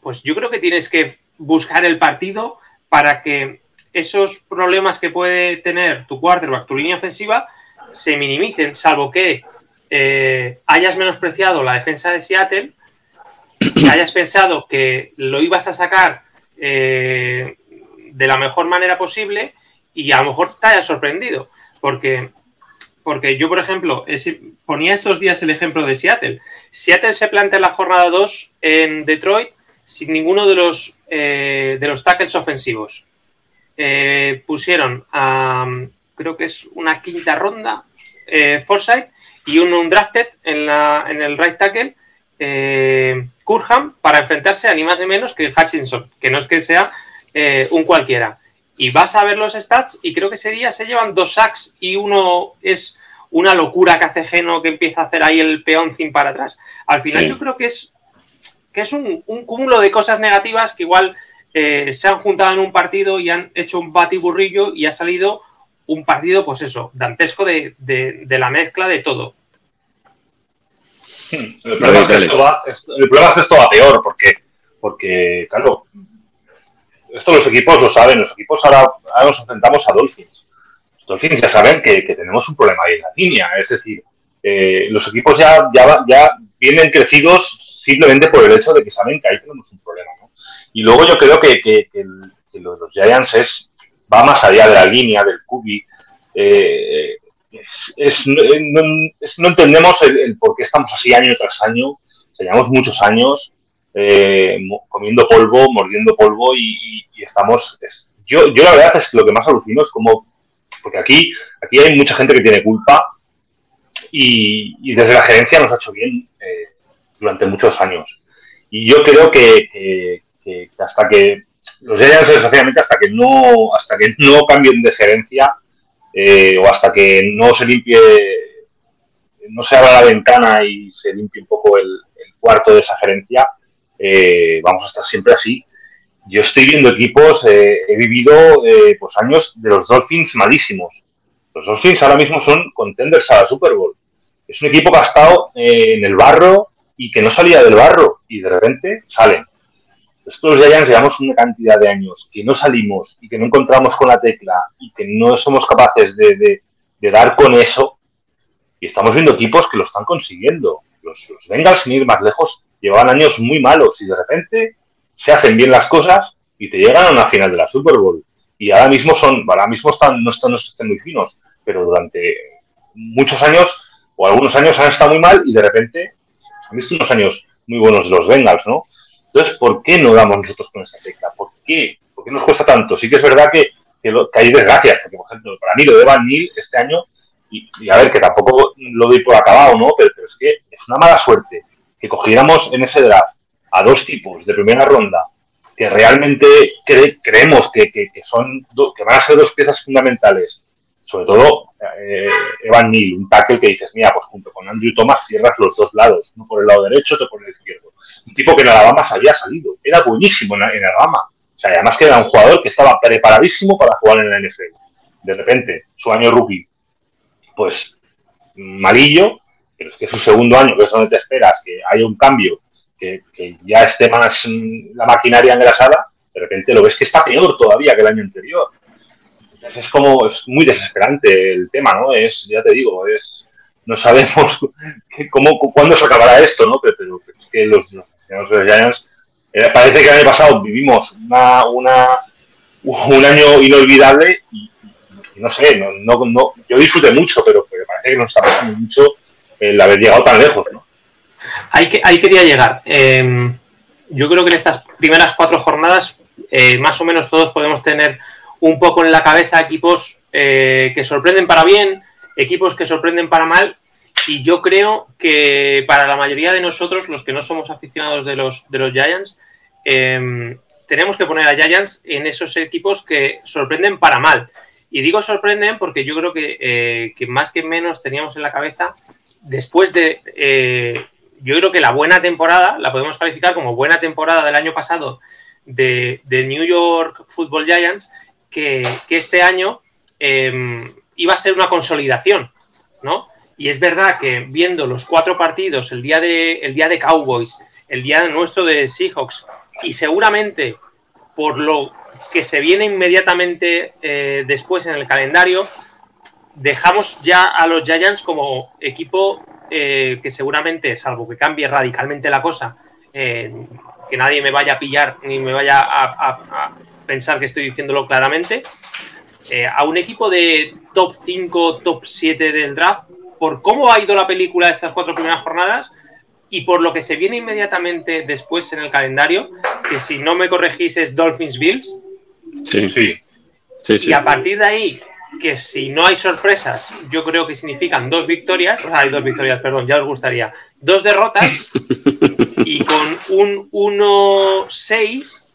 pues yo creo que tienes que buscar el partido para que esos problemas que puede tener tu quarterback, tu línea ofensiva, se minimicen, salvo que eh, hayas menospreciado la defensa de Seattle, que hayas pensado que lo ibas a sacar eh, de la mejor manera posible y a lo mejor te haya sorprendido. Porque, porque yo, por ejemplo, ponía estos días el ejemplo de Seattle. Seattle se plantea la jornada 2 en Detroit sin ninguno de los, eh, de los tackles ofensivos. Eh, pusieron a, creo que es una quinta ronda, eh, Forsyth, y un undrafted en, la, en el right tackle, eh, Curham, para enfrentarse a ni más ni menos que Hutchinson, que no es que sea eh, un cualquiera. Y vas a ver los stats y creo que ese día se llevan dos sacks y uno es una locura que hace Geno que empieza a hacer ahí el peón sin para atrás. Al final Sí. yo creo que es, que es un, un cúmulo de cosas negativas que igual eh, se han juntado en un partido y han hecho un batiburrillo y ha salido un partido, pues eso, dantesco de, de- de la mezcla de todo. El problema, es que Dale. esto va, esto- el problema es que esto va peor, porque, porque, claro, esto los equipos lo saben, los equipos ahora, ahora nos enfrentamos a Dolphins. Los Dolphins ya saben que, que tenemos un problema ahí en la línea, es decir, eh, los equipos ya, ya, ya vienen crecidos simplemente por el hecho de que saben que ahí tenemos un problema. Y luego yo creo que, que- que los Giants es, va más allá de la línea, del cubi. Eh, es, es- no, entendemos el, por qué estamos así año tras año. Llevamos muchos años eh, comiendo polvo, mordiendo polvo y, estamos... es- yo, yo la verdad es que lo que más alucino es como... Porque aquí, aquí hay mucha gente que tiene culpa y, desde la gerencia nos ha hecho bien eh, durante muchos años. Y yo creo que- que hasta que los Giants, desgraciadamente, hasta que no, hasta que no cambien de gerencia eh, o hasta que no se limpie, no se abra la ventana y se limpie un poco el, cuarto de esa gerencia, eh, vamos a estar siempre así. Yo estoy viendo equipos, eh, he vivido pues años de los Dolphins malísimos. Los Dolphins ahora mismo son contenders a la Super Bowl. Es un equipo que ha estado en el barro y que no salía del barro y de repente salen. Nosotros ya llevamos una cantidad de años que no salimos y que no encontramos con la tecla y que no somos capaces de, dar con eso. Y estamos viendo equipos que lo están consiguiendo. Los, los Bengals, sin ir más lejos, llevaban años muy malos y de repente se hacen bien las cosas y te llegan a una final de la Super Bowl. Y ahora mismo son, ahora mismo están, no están, no están muy finos, pero durante muchos años o algunos años han estado muy mal y de repente han visto unos años muy buenos de los Bengals, ¿no? Entonces, ¿por qué no damos nosotros con esa tecla? ¿Por qué? ¿Por qué nos cuesta tanto? Sí que es verdad que, lo- que hay desgracias, porque, por ejemplo, para mí lo de Van Neal este año, y, a ver, que tampoco lo doy por acabado, ¿no? Pero, pero es que es una mala suerte que cogiéramos en ese draft a dos tipos de primera ronda que realmente cre- creemos que, que- que son que van a ser dos piezas fundamentales, sobre todo eh, Evan Neal, un tackle que dices, mira, pues junto con Andrew Thomas cierras los dos lados, uno por el lado derecho, otro por el izquierdo. Un tipo que en Alabama se había salido, era buenísimo en, en Alabama. O sea, además que era un jugador que estaba preparadísimo para jugar en la NFL. De repente, su año rookie, pues malillo, pero es que su segundo año, que es donde te esperas que haya un cambio, que, que ya esté más la maquinaria engrasada, de repente lo ves que está peor todavía que el año anterior. Entonces es como, es muy desesperante el tema, ¿no? Es, ya te digo, es, no sabemos [laughs] que- cómo, cuándo se acabará esto, ¿no? Pero, pero es que los, los, los Giants, eh, parece que el año pasado vivimos una, una, un año inolvidable y, y no sé, no, no, no- yo disfruté mucho, pero, pero parece que nos está pasando mucho el haber llegado tan lejos, ¿no? Ahí, que, ahí quería llegar. Eh, yo creo que en estas primeras cuatro jornadas, eh, más o menos todos podemos tener un poco en la cabeza equipos eh, que sorprenden para bien, equipos que sorprenden para mal. Y yo creo que para la mayoría de nosotros, los que no somos aficionados de los, de los Giants, eh, tenemos que poner a Giants en esos equipos que sorprenden para mal. Y digo sorprenden porque yo creo que, eh, que más que menos teníamos en la cabeza, después de eh, yo creo que la buena temporada, la podemos calificar como buena temporada del año pasado de, de New York Football Giants, que, este año eh, iba a ser una consolidación, ¿no? Y es verdad que viendo los cuatro partidos, el día de, el día de Cowboys, el día nuestro de Seahawks, y seguramente por lo que se viene inmediatamente eh, después en el calendario, dejamos ya a los Giants como equipo eh, que seguramente, salvo que cambie radicalmente la cosa, eh, que nadie me vaya a pillar ni me vaya a, pensar que estoy diciéndolo claramente, a un equipo de top 5, top 7 del draft, por cómo ha ido la película estas cuatro primeras jornadas, y por lo que se viene inmediatamente después en el calendario, que si no me corregís es Dolphins Bills. Sí, sí. Y a partir de ahí, que si no hay sorpresas, yo creo que significan dos victorias, o sea, hay dos victorias, perdón, ya os gustaría, dos derrotas [laughs] y con un 1-6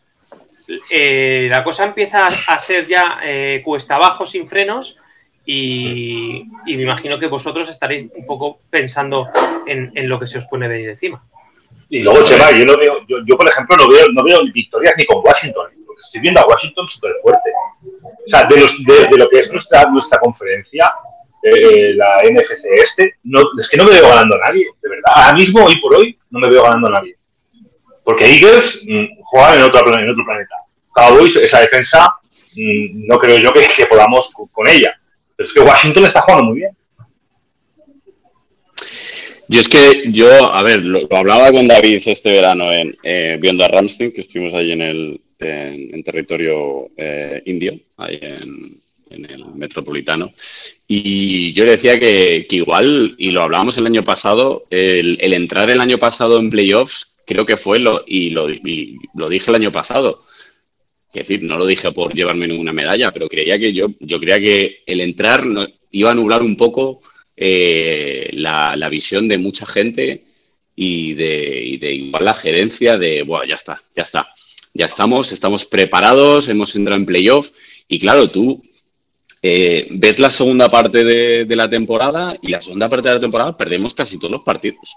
eh, la cosa empieza a ser ya eh, cuesta abajo sin frenos y, me imagino que vosotros estaréis un poco pensando en, lo que se os pone venir encima. Y luego, Chema, yo, no veo, yo, por ejemplo no veo, no veo victorias ni con Washington, porque estoy viendo a Washington súper fuerte. O sea, de, lo que es nuestra, nuestra conferencia, eh, la NFC este, no, es que no me veo ganando a nadie, de verdad. Ahora mismo, hoy por hoy, no me veo ganando a nadie. Porque Eagles mm, juegan en otro, en otro planeta. Cowboys, esa defensa, mm, no creo yo que, que podamos con ella es que Washington está jugando muy bien. Yo es que yo, a ver, lo, hablaba con David este verano en, eh, viendo a Ramstein, que estuvimos ahí en el en, territorio eh, indio, ahí en, el metropolitano, y yo le decía que, igual, y lo hablábamos el año pasado, el, entrar el año pasado en playoffs, creo que fue, lo, y, lo, y lo dije el año pasado, es decir, no lo dije por llevarme ninguna medalla, pero creía que yo, yo creía que el entrar iba a nublar un poco eh, la, visión de mucha gente y de, de, igual la gerencia de, bueno, ya está, ya está, ya estamos, estamos preparados, hemos entrado en playoff y claro, tú eh, ves la segunda parte de, de, la temporada y la segunda parte de la temporada perdemos casi todos los partidos.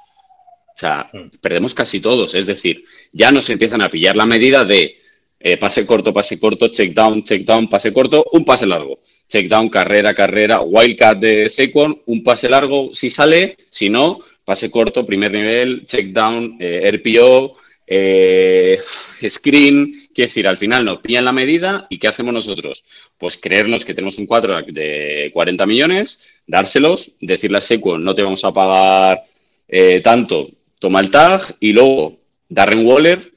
O sea, mm. perdemos casi todos, es decir, ya nos empiezan a pillar la medida de eh, pase corto, pase corto, check down, check down, pase corto, un pase largo. Check down, carrera, carrera, wildcat de Saquon, un pase largo si sale, si no, pase corto, primer nivel, check down, eh, RPO, eh, screen. Quiere decir, al final nos pillan la medida y ¿qué hacemos nosotros? Pues creernos que tenemos un 4 de 40 millones, dárselos, decirle a Saquon, no te vamos a pagar tanto, toma el tag y luego Darren Waller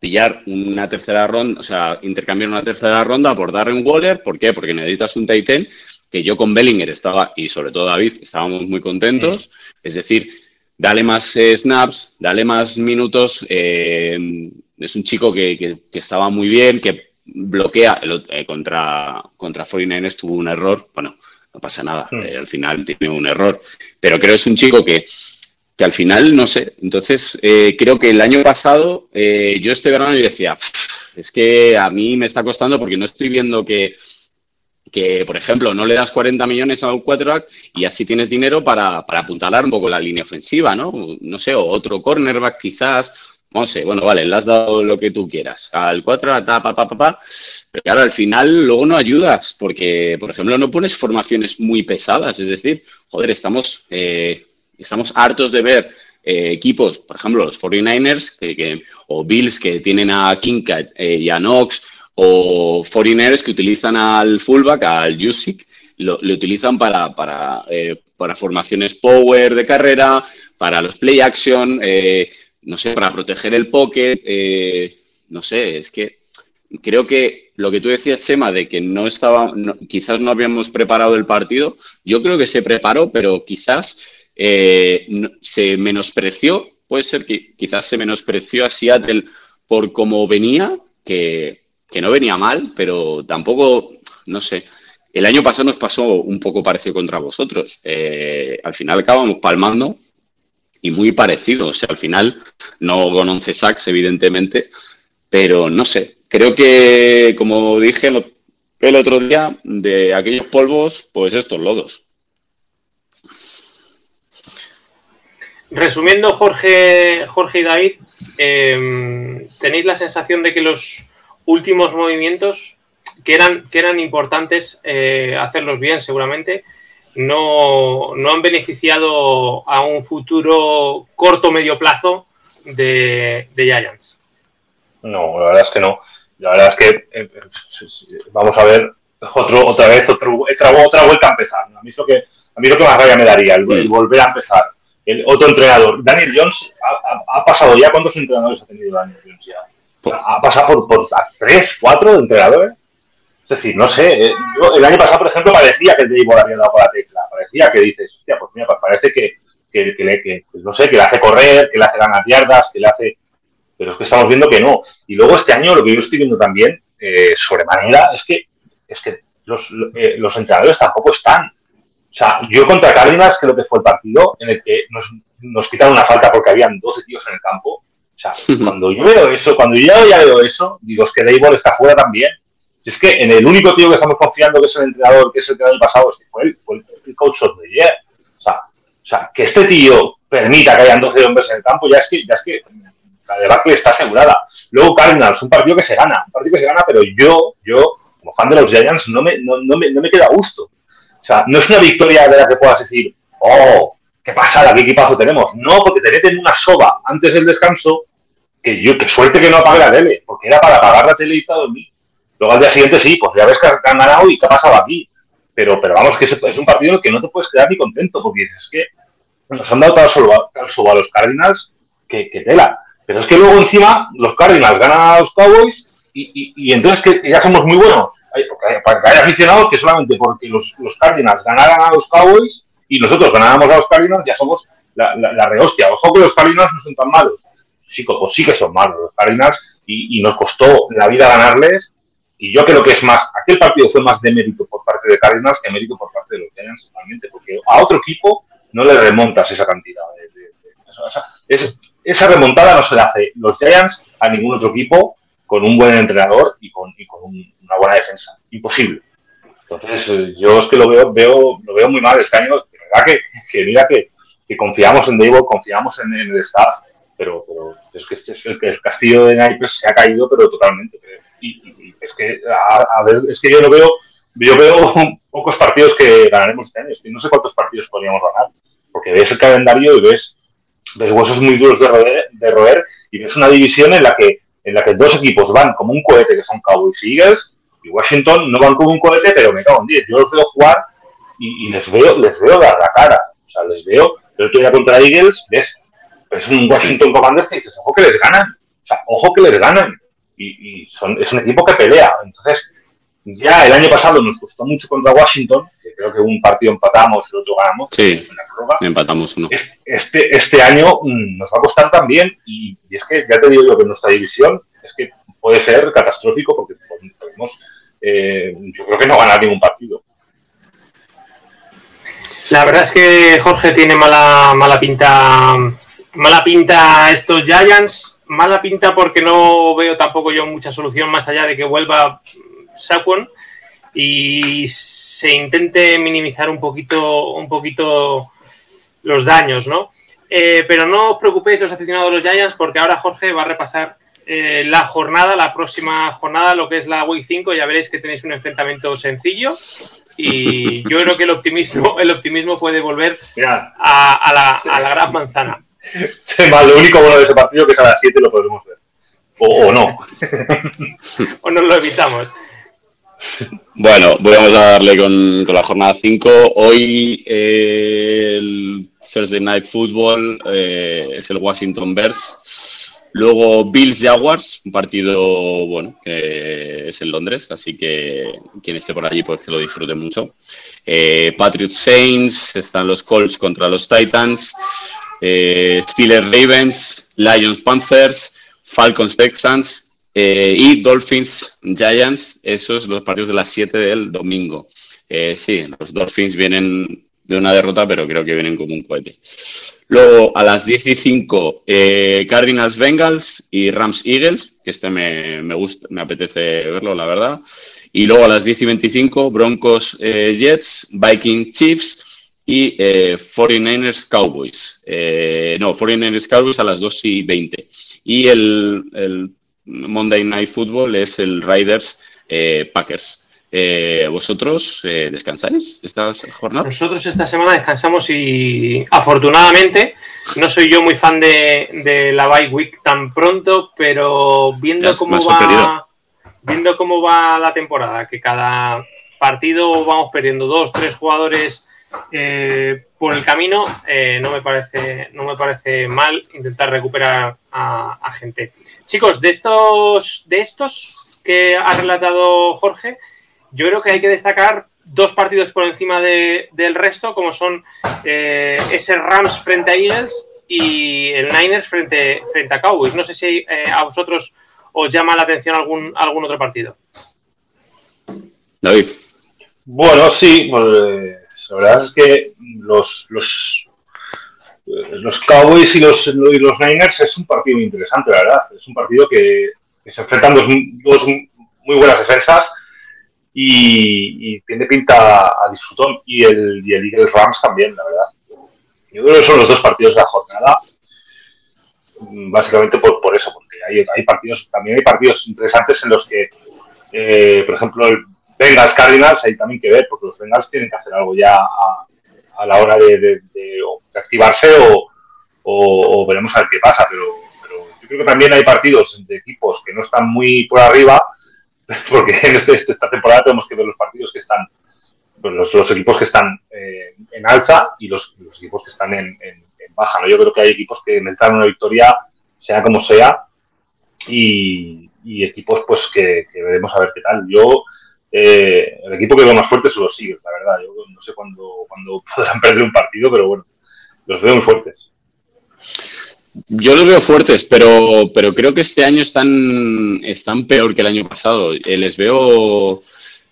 pillar una tercera ronda, o sea, intercambiar una tercera ronda por Darren Waller. ¿Por qué? Porque necesitas un Titan que yo con Bellinger estaba, y sobre todo David, estábamos muy contentos. Es decir, dale más eh, snaps, dale más minutos. Eh, es un chico que, estaba muy bien, que bloquea eh, contra, contra 49 tuvo un error. Bueno, no pasa nada, al final tiene un error. Pero creo que es un chico que que al final, no sé. Entonces, eh, creo que el año pasado, eh, yo este verano yo decía, es que a mí me está costando porque no estoy viendo que, que por ejemplo, no le das 40 millones a un quarterback y así tienes dinero para, para apuntalar un poco la línea ofensiva, ¿no? No sé, o otro cornerback quizás, no sé, bueno, vale, le has dado lo que tú quieras. Al 4, pa, pa, pa, pa, pero claro, al final luego no ayudas, porque, por ejemplo, no pones formaciones muy pesadas, es decir, joder, estamos eh, estamos hartos de ver eh, equipos, por ejemplo, los 49ers que, o Bills que tienen a Kincaid eh, y a Knox, o 49ers que utilizan al fullback, al Jusic, lo, utilizan para, para, eh, para, formaciones power de carrera, para los play action, no sé, para proteger el pocket, no sé, es que creo que lo que tú decías, Chema, de que no estaba, quizás no habíamos preparado el partido, yo creo que se preparó, pero quizás eh, se menospreció, puede ser que quizás se menospreció a Seattle por cómo venía, que, no venía mal, pero tampoco, no sé. El año pasado nos pasó un poco parecido contra vosotros. Eh, al final acabamos palmando y muy parecido. O sea, al final no con 11 sacks, evidentemente, pero no sé. Creo que, como dije el otro día, de aquellos polvos, pues estos lodos. Resumiendo, Jorge, Jorge y David, em, ¿tenéis la sensación de que los últimos movimientos, que eran, que eran importantes eh, hacerlos bien seguramente, no, no han beneficiado a un futuro corto medio plazo de, de Giants. No, la verdad es que no. La verdad es que eh, eh, vamos a ver otro, otra vez otro, otra, otra vuelta a empezar. A mí, es lo que, a mí lo que más rabia me daría, el, el volver a empezar. El otro entrenador, Daniel Jones, ha, ha, pasado ya, ¿cuántos entrenadores ha tenido Daniel Jones ya? Ha pasado por, por tres, cuatro entrenadores. Es decir, no sé, eh, yo, el año pasado, por ejemplo, parecía que el Dave había dado con la tecla. Parecía que dices, hostia, pues mira, parece que, que, que, le, que pues no sé, que le hace correr, que le hace ganar yardas, que le hace pero es que estamos viendo que no. Y luego este año lo que yo estoy viendo también, eh, sobremanera, es que, es que los, eh, los, entrenadores tampoco están. O sea, yo contra Cárdenas, lo que fue el partido, en el que nos, nos quitaron una falta porque habían 12 tíos en el campo. O sea, cuando yo veo eso, cuando yo ya veo eso, digo, es que Dayball está fuera también. Si es que en el único tío que estamos confiando, que es el entrenador, que es el que el año pasado, es que fue, el, fue el, coach of the year. O sea, o sea, que este tío permita que hayan 12 hombres en el campo, ya es que, ya es que la debacle está asegurada. Luego Cardinals, un partido que se gana, un partido que se gana, pero yo, yo, como fan de los Giants, no me, no, no me, no me queda a gusto. O sea, no es una victoria de la que puedas decir, oh, qué pasada, qué equipazo tenemos. No, porque te meten una soba antes del descanso, que yo, qué suerte que no apague la tele, porque era para apagar la tele y todo dormir. Luego al día siguiente sí, pues ya ves que han ganado y qué ha pasado aquí. Pero, pero vamos, que es, un partido en el que no te puedes quedar ni contento, porque dices, es que nos han dado tal soba, tal soba a los Cardinals que, que tela. Pero es que luego encima los Cardinals ganan a los Cowboys y, y, y entonces que ya somos muy buenos. Para que haya aficionados que solamente porque los, los, Cardinals ganaran a los Cowboys y nosotros ganáramos a los Cardinals ya somos la, la, la rehostia. Ojo que los Cardinals no son tan malos. Sí, pues sí que son malos los Cardinals y, y nos costó la vida ganarles. Y yo creo que es más, aquel partido fue más de mérito por parte de Cardinals que mérito por parte de los Giants totalmente, porque a otro equipo no le remontas esa cantidad de, de, de, de es, esa remontada no se la hace los Giants a ningún otro equipo con un buen entrenador y con, y con un, una buena defensa. Imposible. Entonces, eh, yo es que lo veo, veo, lo veo muy mal este año. De verdad que, mira que, que, confiamos en Davo, confiamos en, el staff, pero, pero es que este es el, el castillo de Naipes se ha caído, pero totalmente. Y, es que, es que yo lo veo, yo veo [laughs] pocos partidos que ganaremos este año. No sé cuántos partidos podríamos ganar, porque ves el calendario y ves ves huesos muy duros de roer, de roer y ves una división en la que en la que dos equipos van como un cohete, que son Cowboys y Eagles, y Washington no van como un cohete, pero me cago en 10. Yo los veo jugar y, les veo les veo dar la cara. O sea, les veo, el otro día contra Eagles, ves, es un Washington Commanders que dices, ojo que les ganan. O sea, ojo que les ganan. Y, y son, es un equipo que pelea. Entonces, ya el año pasado nos costó mucho contra Washington, que creo que un partido empatamos y el otro ganamos. Sí, empatamos uno. Este, este año mmm, nos va a costar también, y, y, es que ya te digo yo que nuestra división es que puede ser catastrófico porque podemos, eh, yo creo que no ganar ningún partido. La verdad es que Jorge tiene mala, mala pinta. Mala pinta estos Giants. Mala pinta porque no veo tampoco yo mucha solución más allá de que vuelva Saquon y se intente minimizar un poquito, un poquito los daños, ¿no? Eh, pero no os preocupéis los aficionados de los Giants porque ahora Jorge va a repasar eh, la jornada, la próxima jornada, lo que es la Week 5, ya veréis que tenéis un enfrentamiento sencillo y [laughs] yo creo que el optimismo, el optimismo puede volver a, a, la, a la, gran manzana. Lo único bueno de ese partido que es a las 7 lo podremos ver. O, o no. [laughs] o nos lo evitamos. Bueno, vamos a darle con, la jornada 5. Hoy eh, el Thursday Night Football eh, es el Washington Bears. Luego Bills Jaguars, un partido bueno que es en Londres, así que quien esté por allí pues que lo disfrute mucho. Eh, Patriots Saints, están los Colts contra los Titans, Steelers Ravens, Lions Panthers, Falcons Texans eh, y Dolphins Giants, esos los partidos de las 7 del domingo. Eh, sí, los Dolphins vienen de una derrota, pero creo que vienen como un cohete. Luego a las 10 y 5, eh, Cardinals Bengals y Rams Eagles, que este me, me, gusta, me apetece verlo, la verdad. Y luego a las 10 y 25, Broncos eh, Jets, Viking Chiefs y eh, 49ers Cowboys. Eh, no, 49ers Cowboys a las 2 y 20. Y el, el Monday Night Football es el Riders eh, Packers. Eh, ¿Vosotros eh, descansáis estas jornadas? Nosotros esta semana descansamos y afortunadamente no soy yo muy fan de, la bye week tan pronto, pero viendo cómo va viendo cómo va la temporada, que cada partido vamos perdiendo dos, tres jugadores eh, por el camino, no me parece no me parece mal intentar recuperar a, a gente. Chicos, de estos de estos que ha relatado Jorge, yo creo que hay que destacar dos partidos por encima del resto, como son eh, ese Rams frente a Eagles y el Niners frente, frente a Cowboys. No sé si eh, a vosotros os llama la atención algún, algún otro partido. David. Bueno, sí, pues, la verdad es que los, los, los Cowboys y los, y los Niners es un partido muy interesante, la verdad. Es un partido que, se enfrentan dos, dos muy buenas defensas y, tiene pinta a disfrutón. Y el, y el Eagles Rams también, la verdad. Yo creo que son los dos partidos de la jornada, mm, básicamente por, por eso, porque hay, hay, partidos, también hay partidos interesantes en los que, eh, por ejemplo, el Bengals Cardinals hay también que ver, porque los Bengals tienen que hacer algo ya a, la hora de, activarse o, veremos a ver qué pasa, pero, pero yo creo que también hay partidos de equipos que no están muy por arriba [laughs] porque en este, esta temporada tenemos que ver los partidos que están, los, equipos que están en alza y los, equipos que están en, baja. ¿no? Yo creo que hay equipos que necesitan una victoria, sea como sea, y, equipos pues que, veremos a ver qué tal. Yo, eh, el equipo que veo más fuerte son los Eagles, la verdad. Yo no sé cuándo, cuándo [laughs] podrán perder un partido, pero bueno, los veo muy fuertes. Yo los veo fuertes, pero, pero creo que este año están, están peor que el año pasado. Eh, les veo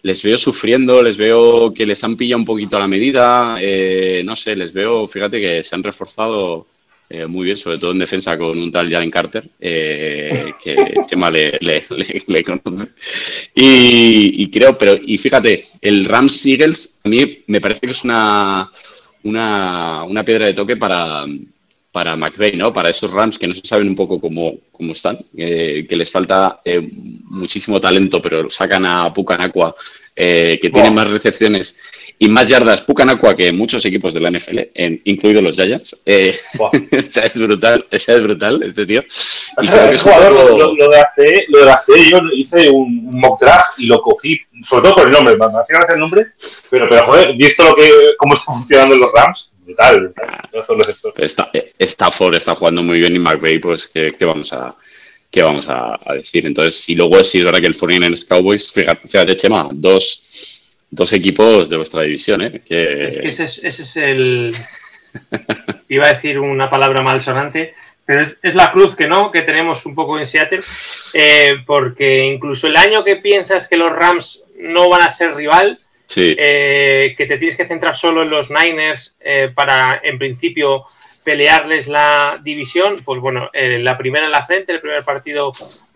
les veo sufriendo, les veo que les han pillado un poquito a la medida, eh, no sé, les veo, fíjate que se han reforzado eh, muy bien, sobre todo en defensa con un tal Jalen Carter, que Chema le, le, le, conoce. Y, y, creo, pero, y fíjate, el Rams Eagles a mí me parece que es una, una, una piedra de toque para para McVeigh, ¿no? Para esos Rams que no se saben un poco cómo, cómo están, eh, que les falta eh, muchísimo talento, pero sacan a Pucanacua, eh, que tiene más recepciones y más yardas Pucanacua que muchos equipos de la NFL, incluidos los Giants. [laughs] es brutal, es brutal este tío. Y lo, de lo de yo hice un, mock draft y lo cogí, sobre todo por el nombre, me hacía el nombre, pero, pero joder, visto lo que, cómo están funcionando los Rams, Está, Stafford está jugando muy bien y McVeigh, pues, ¿qué, vamos a qué vamos a, decir? Entonces, si luego si es verdad que el 49ers Cowboys, fíjate, Chema, dos, dos equipos de vuestra división, ¿eh? Es que ese es, el... [laughs] Iba a decir una palabra malsonante, pero es, la cruz que no, que tenemos un poco en Seattle, eh, porque incluso el año que piensas que los Rams no van a ser rival, eh, que te tienes que centrar solo en los Niners eh, para, en principio, pelearles la división, pues bueno, la primera en la frente, el primer partido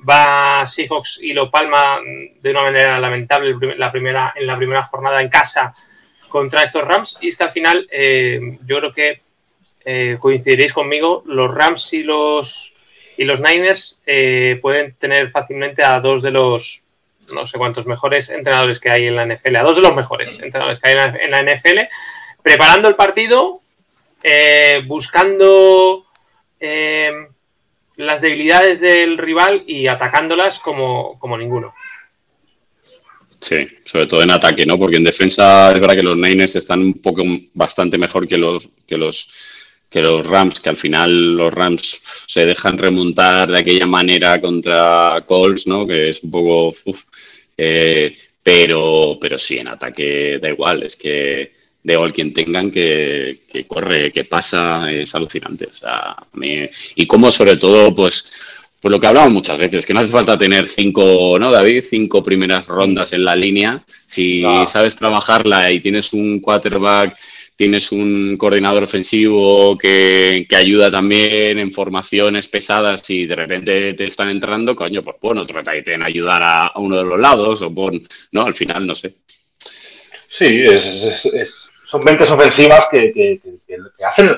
va Seahawks y lo palma de una manera lamentable la primera, en la primera jornada en casa contra estos Rams. Y es que al final, yo creo que coincidiréis conmigo, los Rams y los, y los Niners pueden tener fácilmente a dos de los no sé cuántos mejores entrenadores que hay en la NFL, a dos de los mejores entrenadores que hay en la, NFL, preparando el partido, eh, buscando eh, las debilidades del rival y atacándolas como, como ninguno. Sí, sobre todo en ataque, ¿no? Porque en defensa es verdad que los Niners están un poco bastante mejor que los, que los que los Rams, que al final los Rams se dejan remontar de aquella manera contra Colts, ¿no? Que es un poco... Eh, pero, pero sí, en ataque da igual, es que da igual quien tengan que, corre, que pasa, es alucinante. O sea, y como sobre todo, pues, pues lo que hablamos muchas veces, que no hace falta tener cinco, ¿no, David? Cinco primeras rondas en la línea. Si sabes trabajarla y tienes un quarterback tienes un coordinador ofensivo que, ayuda también en formaciones pesadas y de repente te están entrando, coño, pues bueno, trata de ayudar a, uno de los lados o pon, no, al final no sé. Sí, son mentes ofensivas que, hacen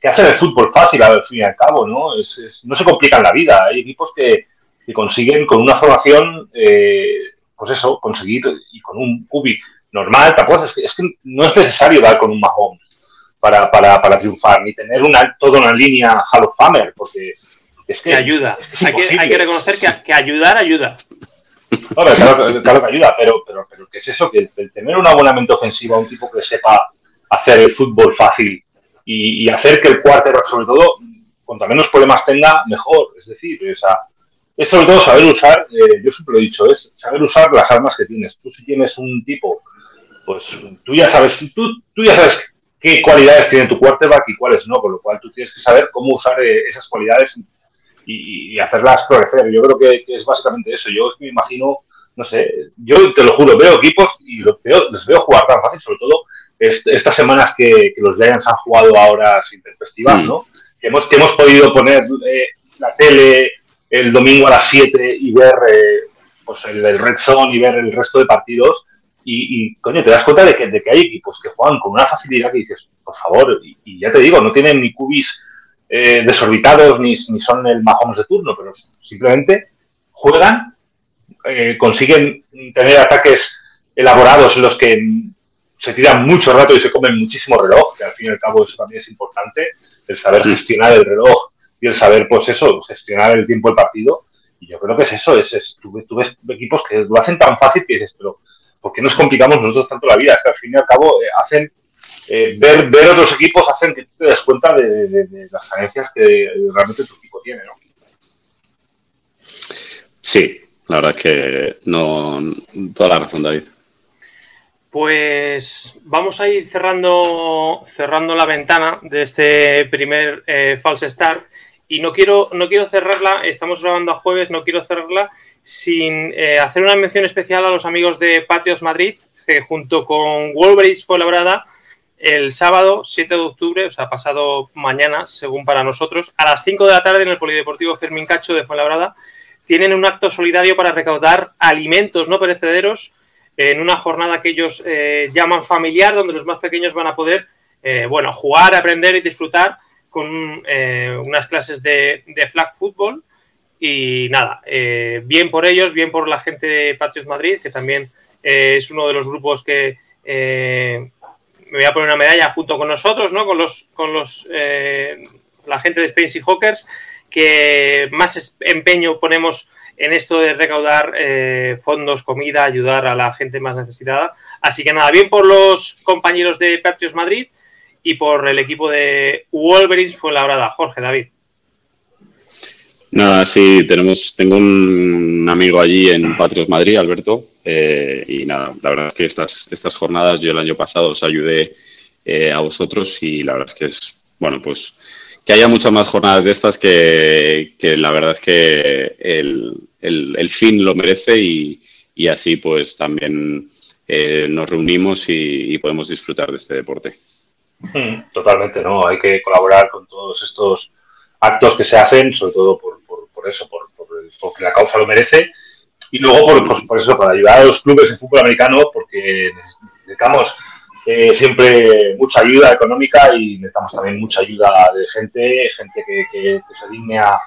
que hacen el fútbol fácil al fin y al cabo, ¿no? no se complican la vida. Hay equipos que, consiguen con una formación eh, pues eso, conseguir y con un cubi normal, tampoco es que, es que no es necesario dar con un Mahomes para, para, para triunfar, ni tener una, toda una línea Hall of Famer, porque es que, que ayuda. hay, que, hay, que, reconocer que, que ayudar ayuda. Claro, que ayuda, pero, pero, pero ¿qué es eso? Que tener una buena mente ofensiva, un tipo que sepa hacer el fútbol fácil y, hacer que el quarterback, sobre todo, cuanto menos problemas tenga, mejor. Es decir, esa, es sobre todo saber usar, eh, yo siempre lo he dicho, es saber usar las armas que tienes. Tú si tienes un tipo, pues tú ya sabes, tú, tú ya sabes qué cualidades tiene tu quarterback y cuáles no, con lo cual tú tienes que saber cómo usar eh, esas cualidades y, y, hacerlas florecer. Yo creo que, que, es básicamente eso. Yo me imagino, no sé, yo te lo juro, veo equipos y los veo, les veo jugar tan fácil, sobre todo estas semanas que, que los Giants han jugado ahora sin mm. ¿no? Que hemos, que hemos podido poner eh, la tele el domingo a las 7 y ver eh, pues el, el, Red Zone y ver el resto de partidos. Y, y coño, te das cuenta de que, de que, hay equipos que juegan con una facilidad que dices, por favor, y, y ya te digo, no tienen ni cubis eh, desorbitados ni, ni, son el Mahomes de turno, pero simplemente juegan, eh, consiguen tener ataques elaborados en los que se tiran mucho rato y se comen muchísimo reloj, que al fin y al cabo eso también es importante, el saber gestionar el reloj y el saber, pues eso, gestionar el tiempo del partido. Y yo creo que es eso, es, es tú, tú, equipos que lo hacen tan fácil que dices, pero ¿por qué nos complicamos nosotros tanto la vida? Es que al fin y al cabo eh, hacen, eh, ver, ver otros equipos hacen que tú te des cuenta de, de, de las carencias que realmente tu equipo tiene, ¿no? Sí, la verdad es que no, toda la razón, David. Pues vamos a ir cerrando, cerrando la ventana de este primer eh, false start y no quiero, no quiero cerrarla, estamos grabando a jueves, no quiero cerrarla sin eh, hacer una mención especial a los amigos de Patios Madrid, que junto con Wolverines fue labrada el sábado 7 de octubre, o sea, pasado mañana, según para nosotros, a las 5 de la tarde en el Polideportivo Fermín Cacho de Fuenlabrada, tienen un acto solidario para recaudar alimentos no perecederos en una jornada que ellos eh, llaman familiar, donde los más pequeños van a poder, eh, bueno, jugar, aprender y disfrutar con eh, unas clases de, de, flag football. Y nada, bien por ellos, bien por la gente de Patriots Madrid, que también es uno de los grupos que me voy a poner una medalla junto con nosotros, ¿no? Con los, con los la gente de Space y Hawkers, que más empeño ponemos en esto de recaudar eh, fondos, comida, ayudar a la gente más necesitada. Así que nada, bien por los compañeros de Patriots Madrid y por el equipo de Wolverines fue la Jorge, David. Nada, sí, tenemos, tengo un amigo allí en Patriots Madrid, Alberto, eh, y nada, la verdad es que estas, estas jornadas yo el año pasado os ayudé eh, a vosotros y la verdad es que es, bueno, pues que haya muchas más jornadas de estas que, la verdad es que el, el, fin lo merece y, y, así pues también eh, nos reunimos y, y, podemos disfrutar de este deporte. Hmm, totalmente, ¿no? Hay que colaborar con todos estos actos que se hacen, sobre todo por, por, por eso, por, porque la causa lo merece y luego por, por, eso, para ayudar a los clubes de fútbol americano, porque necesitamos eh, siempre mucha ayuda económica y necesitamos también mucha ayuda de gente, gente que, que, que se digne a,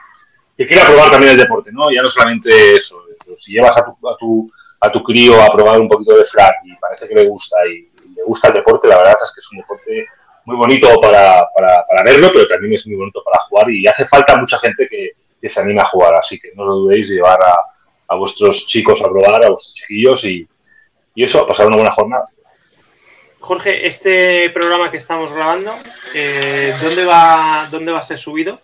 que quiera probar también el deporte, ¿no? Ya no solamente eso, si llevas a tu, a tu, a tu crío a probar un poquito de flag y parece que le gusta y, y, le gusta el deporte, la verdad es que es un deporte muy bonito para, para, para, verlo, pero también es muy bonito para jugar y hace falta mucha gente que, que se anime a jugar, así que no lo dudéis de llevar a, a vuestros chicos a probar, a vuestros chiquillos y, y eso, a pasar una buena jornada. Jorge, este programa que estamos grabando, eh, ¿dónde, va, ¿dónde va a ser subido?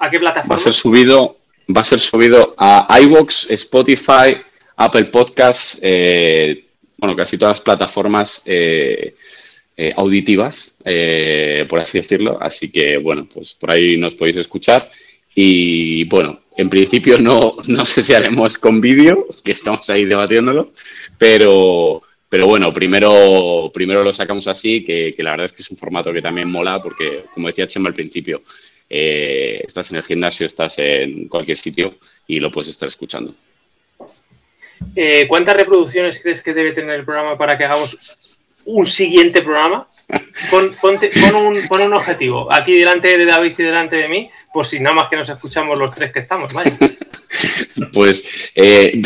¿A qué plataforma? Va a ser subido, va a ser subido a iVoox, Spotify, Apple Podcasts, eh, bueno, casi todas las plataformas eh, eh, auditivas, eh, por así decirlo. Así que, bueno, pues por ahí nos podéis escuchar. Y bueno, en principio no, no sé si haremos con vídeo, que estamos ahí debatiéndolo, pero, pero bueno, primero, primero lo sacamos así, que, la verdad es que es un formato que también mola, porque como decía Chema al principio, eh, estás en el gimnasio, estás en cualquier sitio y lo puedes estar escuchando. Eh, ¿Cuántas reproducciones crees que debe tener el programa para que hagamos un siguiente programa, pon, un, objetivo aquí delante de David y delante de mí, por si nada más que nos escuchamos los tres que estamos, [laughs] Pues eh,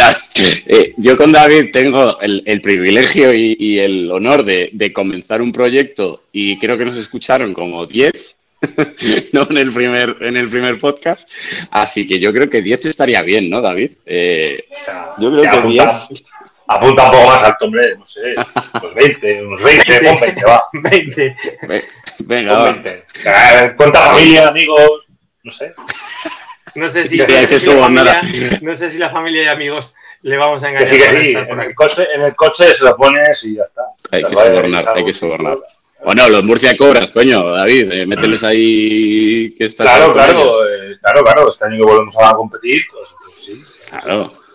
eh, yo con David tengo el, privilegio y, el honor de, comenzar un proyecto y creo que nos escucharon como 10, [laughs] ¿no? En el, primer, en el primer podcast. Así que yo creo que 10 estaría bien, ¿no, David? Eh, yo creo que 10 apunta un poco más alto, hombre, no sé, [laughs] unos 20, unos 20, 20, 20 va. [laughs] 20. Venga, 20. Eh, cuenta familia, amigos, no sé. No sé si, no sé si, la familia, no sé si la familia y amigos le vamos a engañar. Sí, que sí, en el, coche, en el coche se lo pones y ya está. Hay que sobornar, hay que sobornar. Bueno, los Murcia cobras, coño, David, eh, mételes ahí que está. Claro, claro, eh, claro, claro, este año que volvemos a competir, pues, pues sí. Claro.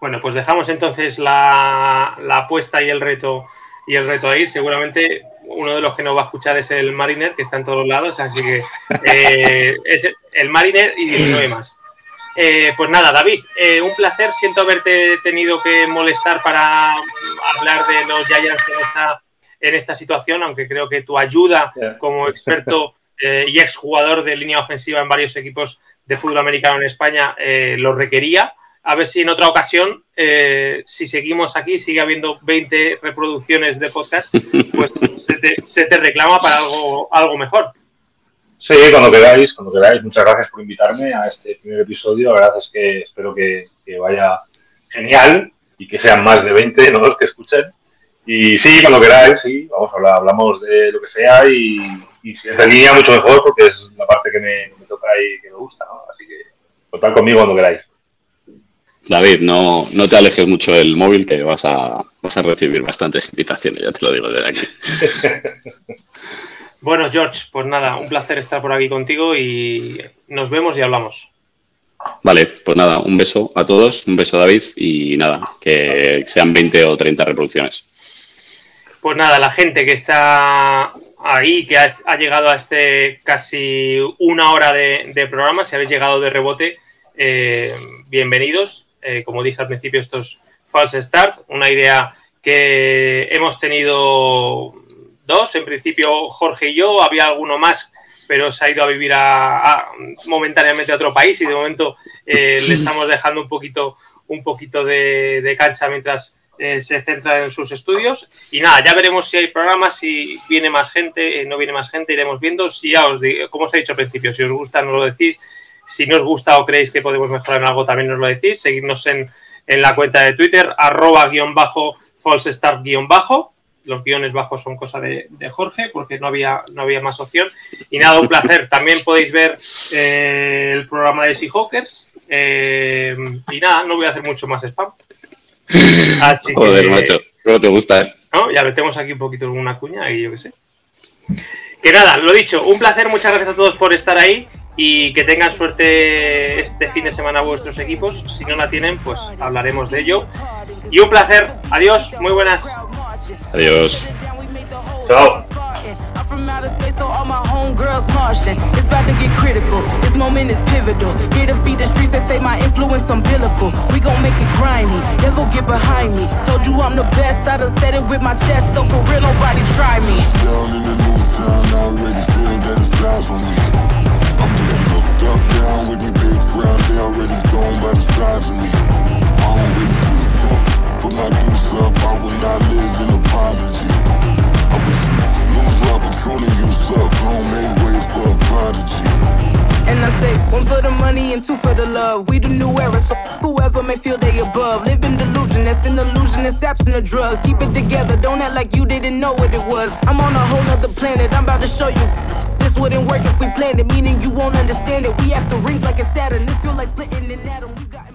Bueno, pues dejamos entonces la, apuesta y el reto y el reto ahí. Seguramente uno de los que nos va a escuchar es el Mariner, que está en todos lados, así que eh, es el Mariner y 19 más. Eh, pues nada, David, eh, un placer. Siento haberte tenido que molestar para hablar de los Giants en esta, en esta situación, aunque creo que tu ayuda como experto y exjugador de línea ofensiva en varios equipos de fútbol americano en España lo requería a ver si en otra ocasión, eh, si seguimos aquí, sigue habiendo 20 reproducciones de podcast, [laughs] pues se te, reclama para algo, algo mejor. Sí, cuando queráis, cuando queráis. Muchas gracias por invitarme a este primer episodio. La verdad es que espero que, vaya genial y que sean más de 20 ¿no? los que escuchen. Y sí, cuando queráis, sí, vamos a hablar, hablamos de lo que sea y, si es de línea, mucho mejor porque es la parte que me, me toca y que me gusta, ¿no? Así que contad conmigo cuando queráis. David, no, no te alejes mucho del móvil que vas a, vas a recibir bastantes invitaciones, ya te lo digo desde aquí. [laughs] bueno, George, pues nada, un placer estar por aquí contigo y nos vemos y hablamos. Vale, pues nada, un beso a todos, un beso a David y nada, que sean 20 o 30 reproducciones. Pues nada, la gente que está ahí, que ha, llegado a este casi una hora de, programa, si habéis llegado de rebote, eh, bienvenidos. Eh, como dije al principio, estos false start, una idea que hemos tenido dos, en principio Jorge y yo, había alguno más, pero se ha ido a vivir a, momentáneamente a otro país y de momento eh, le estamos dejando un poquito, un poquito de, cancha mientras eh, se centra en sus estudios. Y nada, ya veremos si hay programas, si viene más gente, no viene más gente, iremos viendo. Si ya os digo, como os he dicho al principio, si os gusta, nos lo decís. Si no os gusta o creéis que podemos mejorar en algo, también nos lo decís. Seguidnos en, la cuenta de Twitter, arroba guion bajo, false start guion bajo. Los guiones bajos son cosa de, Jorge porque no había, no había más opción. Y nada, un placer. También podéis ver eh, el programa de Seahawkers. Eh, y nada, no voy a hacer mucho más spam. Así Joder, macho, ¿cómo te gusta? Eh? Ya metemos aquí un poquito una cuña y yo qué sé. Que nada, lo dicho, un placer, muchas gracias a todos por estar ahí y que tengan suerte este fin de semana vuestros equipos. Si no la tienen, pues hablaremos de ello. Y un placer. Adiós, muy buenas. Adiós. Chao. from outer space, so all my homegirls Martian. It's about to get critical. This moment is pivotal. Here to feed the streets that say my influence umbilical. We gon' make it grimy. Then go get behind me. Told you I'm the best. I done said it with my chest, so for real, nobody try me. Down in the new town, already feel that it's time for up down with these big they already gone the me. I don't really give a fuck, put my deuce up, I will not live in apology. I wish you lose the you suck, way for a prodigy. And I say, one for the money and two for the love. We the new era, so whoever may feel they above. Live in delusion, that's an illusion, it's absent of drugs. Keep it together, don't act like you didn't know what it was. I'm on a whole nother planet, I'm about to show you. This wouldn't work if we planned it, meaning you won't understand it. We have to rings like a Saturn. This feel like splitting an atom. You got